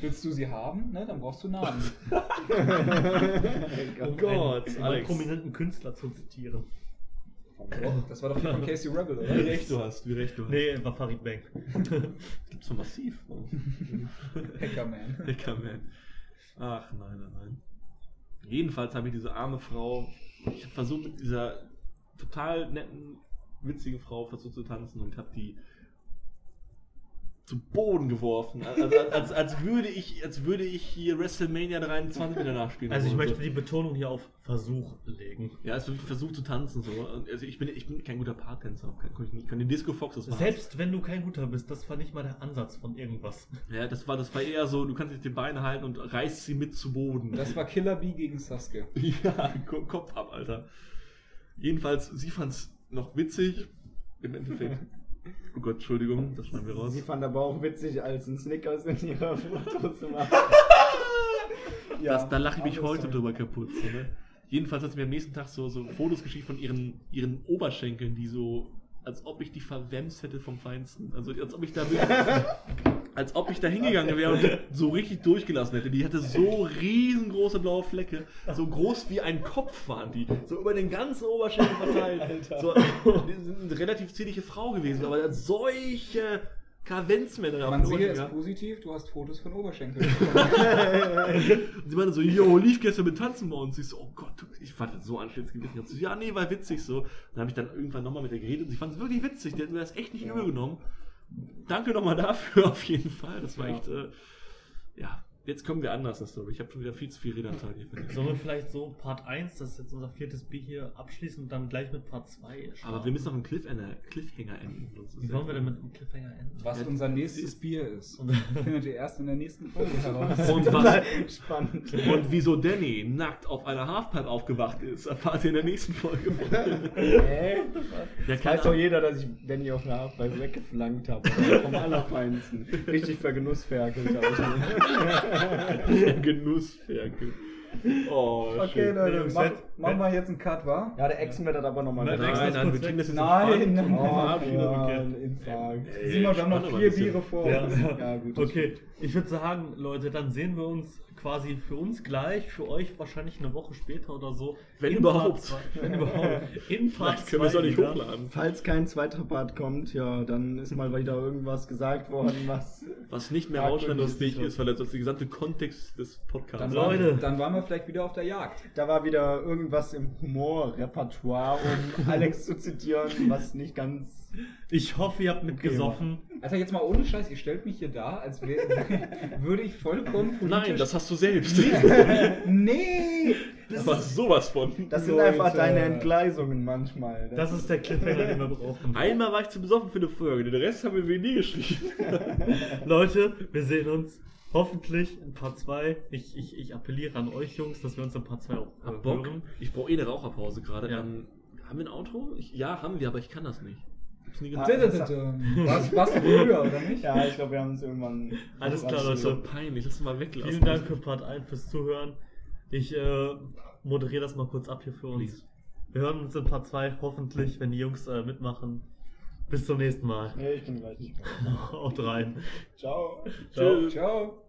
Willst du sie haben? Ne, dann brauchst du Namen. Oh Gott, einen, einen Alex. prominenten Künstler zu zitieren. Das war doch die von Casey Rebel, oder? Wie recht du hast, wie recht du hast. Nee, war Farid Bang. Gibt's so massiv. Hackerman. Hackerman. Ach nein, nein, nein. Jedenfalls habe ich diese arme Frau, ich habe versucht mit dieser total netten, witzigen Frau versucht zu tanzen und habe die zu Boden geworfen, als, als, als, als, würde ich, als würde ich hier WrestleMania 23 wieder nachspielen. Also ich möchte die Betonung hier auf Versuch legen. Ja, es wirklich versucht zu tanzen so. Also ich bin, ich bin kein guter kann ich. Kann den Disco Fox das. Selbst wenn du kein guter bist, das war nicht mal der Ansatz von irgendwas. Ja, das war, das war eher so, du kannst dich die Beine halten und reißt sie mit zu Boden. Das war Killer Bee gegen Sasuke. Ja, Ko- Kopf ab, Alter. Jedenfalls, sie fand's noch witzig. Im Endeffekt. Oh Gott, Entschuldigung, das schneiden wir raus. Sie fand aber auch witzig, als ein Snickers in ihrer Foto zu machen. Das, da lache ich mich heute toll. drüber kaputt. So, ne? Jedenfalls hat sie mir am nächsten Tag so, so Fotos geschickt von ihren, ihren Oberschenkeln, die so, als ob ich die verwemst hätte vom Feinsten. Also als ob ich da wirklich, als ob ich da hingegangen wäre und die so richtig durchgelassen hätte. Die hatte so riesengroße blaue Flecke, so groß wie ein Kopf waren die, so über den ganzen Oberschenkel verteilt. Alter. So, die sind eine relativ zierliche Frau gewesen, aber solche Kavenzmänner Man sehe es positiv, du hast Fotos von Oberschenkeln sie meinte so, yo, lief gestern mit Tanzen bei uns. Ich so, oh Gott, ich fand das so anstrengend gewesen. So, ja, nee, war witzig so. Dann habe ich dann irgendwann nochmal mit ihr geredet und sie fand es wirklich witzig. Die hat mir das echt nicht Ja. übel genommen. Danke nochmal dafür, auf jeden Fall. Das war Ja. echt, äh, ja, jetzt kommen wir anders, das Story. Ich habe schon wieder viel zu viel Redanteil hier. ich. Sollen wir vielleicht so Part 1, das ist jetzt unser viertes Bier hier, abschließen und dann gleich mit Part 2 Aber wir müssen noch einen Cliffhanger, Cliffhanger enden. Ist Wie ja- sollen wir denn mit dem Cliffhanger enden? Was unser nächstes Bier ist, Und- findet ihr erst in der nächsten Folge heraus. Und was, Spannend. und wieso Danny nackt auf einer Halfpipe aufgewacht ist, erfahrt ihr in der nächsten Folge. Hä? Ja, weiß doch jeder, dass ich Danny auf einer Halfpipe weggeflankt habe. Vom Allerfeinsten. Richtig vergenussferkelt habe ich. Genussferkel. Oh, Okay, schön. Leute, mach, machen wir jetzt einen Cut, wa? Ja, der Exen wird das aber nochmal Nein, Nein, nein, wir kriegen das jetzt Nein, nein, Oh, nein. ein Infarkt. Ey, Simon, wir haben noch vier. Biere vor uns. Ja, gut. Okay, ich würde sagen, Leute, dann sehen wir uns quasi für uns gleich, für euch wahrscheinlich eine Woche später oder so. Wenn In überhaupt. Wenn überhaupt. In Part Vielleicht können wir es auch zwei nicht wieder. hochladen. Falls kein zweiter Part kommt, ja, dann ist mal wieder irgendwas gesagt worden, was. Was nicht mehr rausschneidungsfähig ist. ist, weil das ist der gesamte Kontext des Podcasts. Dann, Leute. Dann waren wir vielleicht wieder auf der Jagd. Da war wieder irgendwas im Humorrepertoire, um Alex zu zitieren, was nicht ganz. Ich hoffe, ihr habt mitgesoffen. Also jetzt mal ohne Scheiß, ihr stellt mich hier da, als wär, würde ich vollkommen politisch... Nein, das hast du selbst. nee, Aber sowas von. Das sind Leute. einfach deine Entgleisungen manchmal. Das ist der Cliffhanger, den wir brauchen. Einmal war ich zu besoffen für eine Folge, den Rest haben wir nie geschrieben. Leute, wir sehen uns hoffentlich in Part 2. Ich, ich, ich appelliere an euch Jungs, dass wir uns in Part 2 auch Hab Bock. hören. Ich brauche eh eine Raucherpause gerade. Ja. Ähm, haben wir ein Outro? Ich, ja, haben wir, aber ich kann das nicht. Hab's nie Ah, gemacht. Was, was früher, oder nicht? Ja, ich glaube, wir haben uns irgendwann. Alles klar, das ist so Leute. peinlich. Lass uns mal weglassen. Vielen Dank für Part 1 fürs Zuhören. Ich äh, moderiere das mal kurz ab hier für uns. Please. Wir hören uns in Part 2 hoffentlich, wenn die Jungs äh, mitmachen. Bis zum nächsten Mal. Nee, ich bin gleich nicht mehr. Haut rein. Ciao. Ciao. Ciao.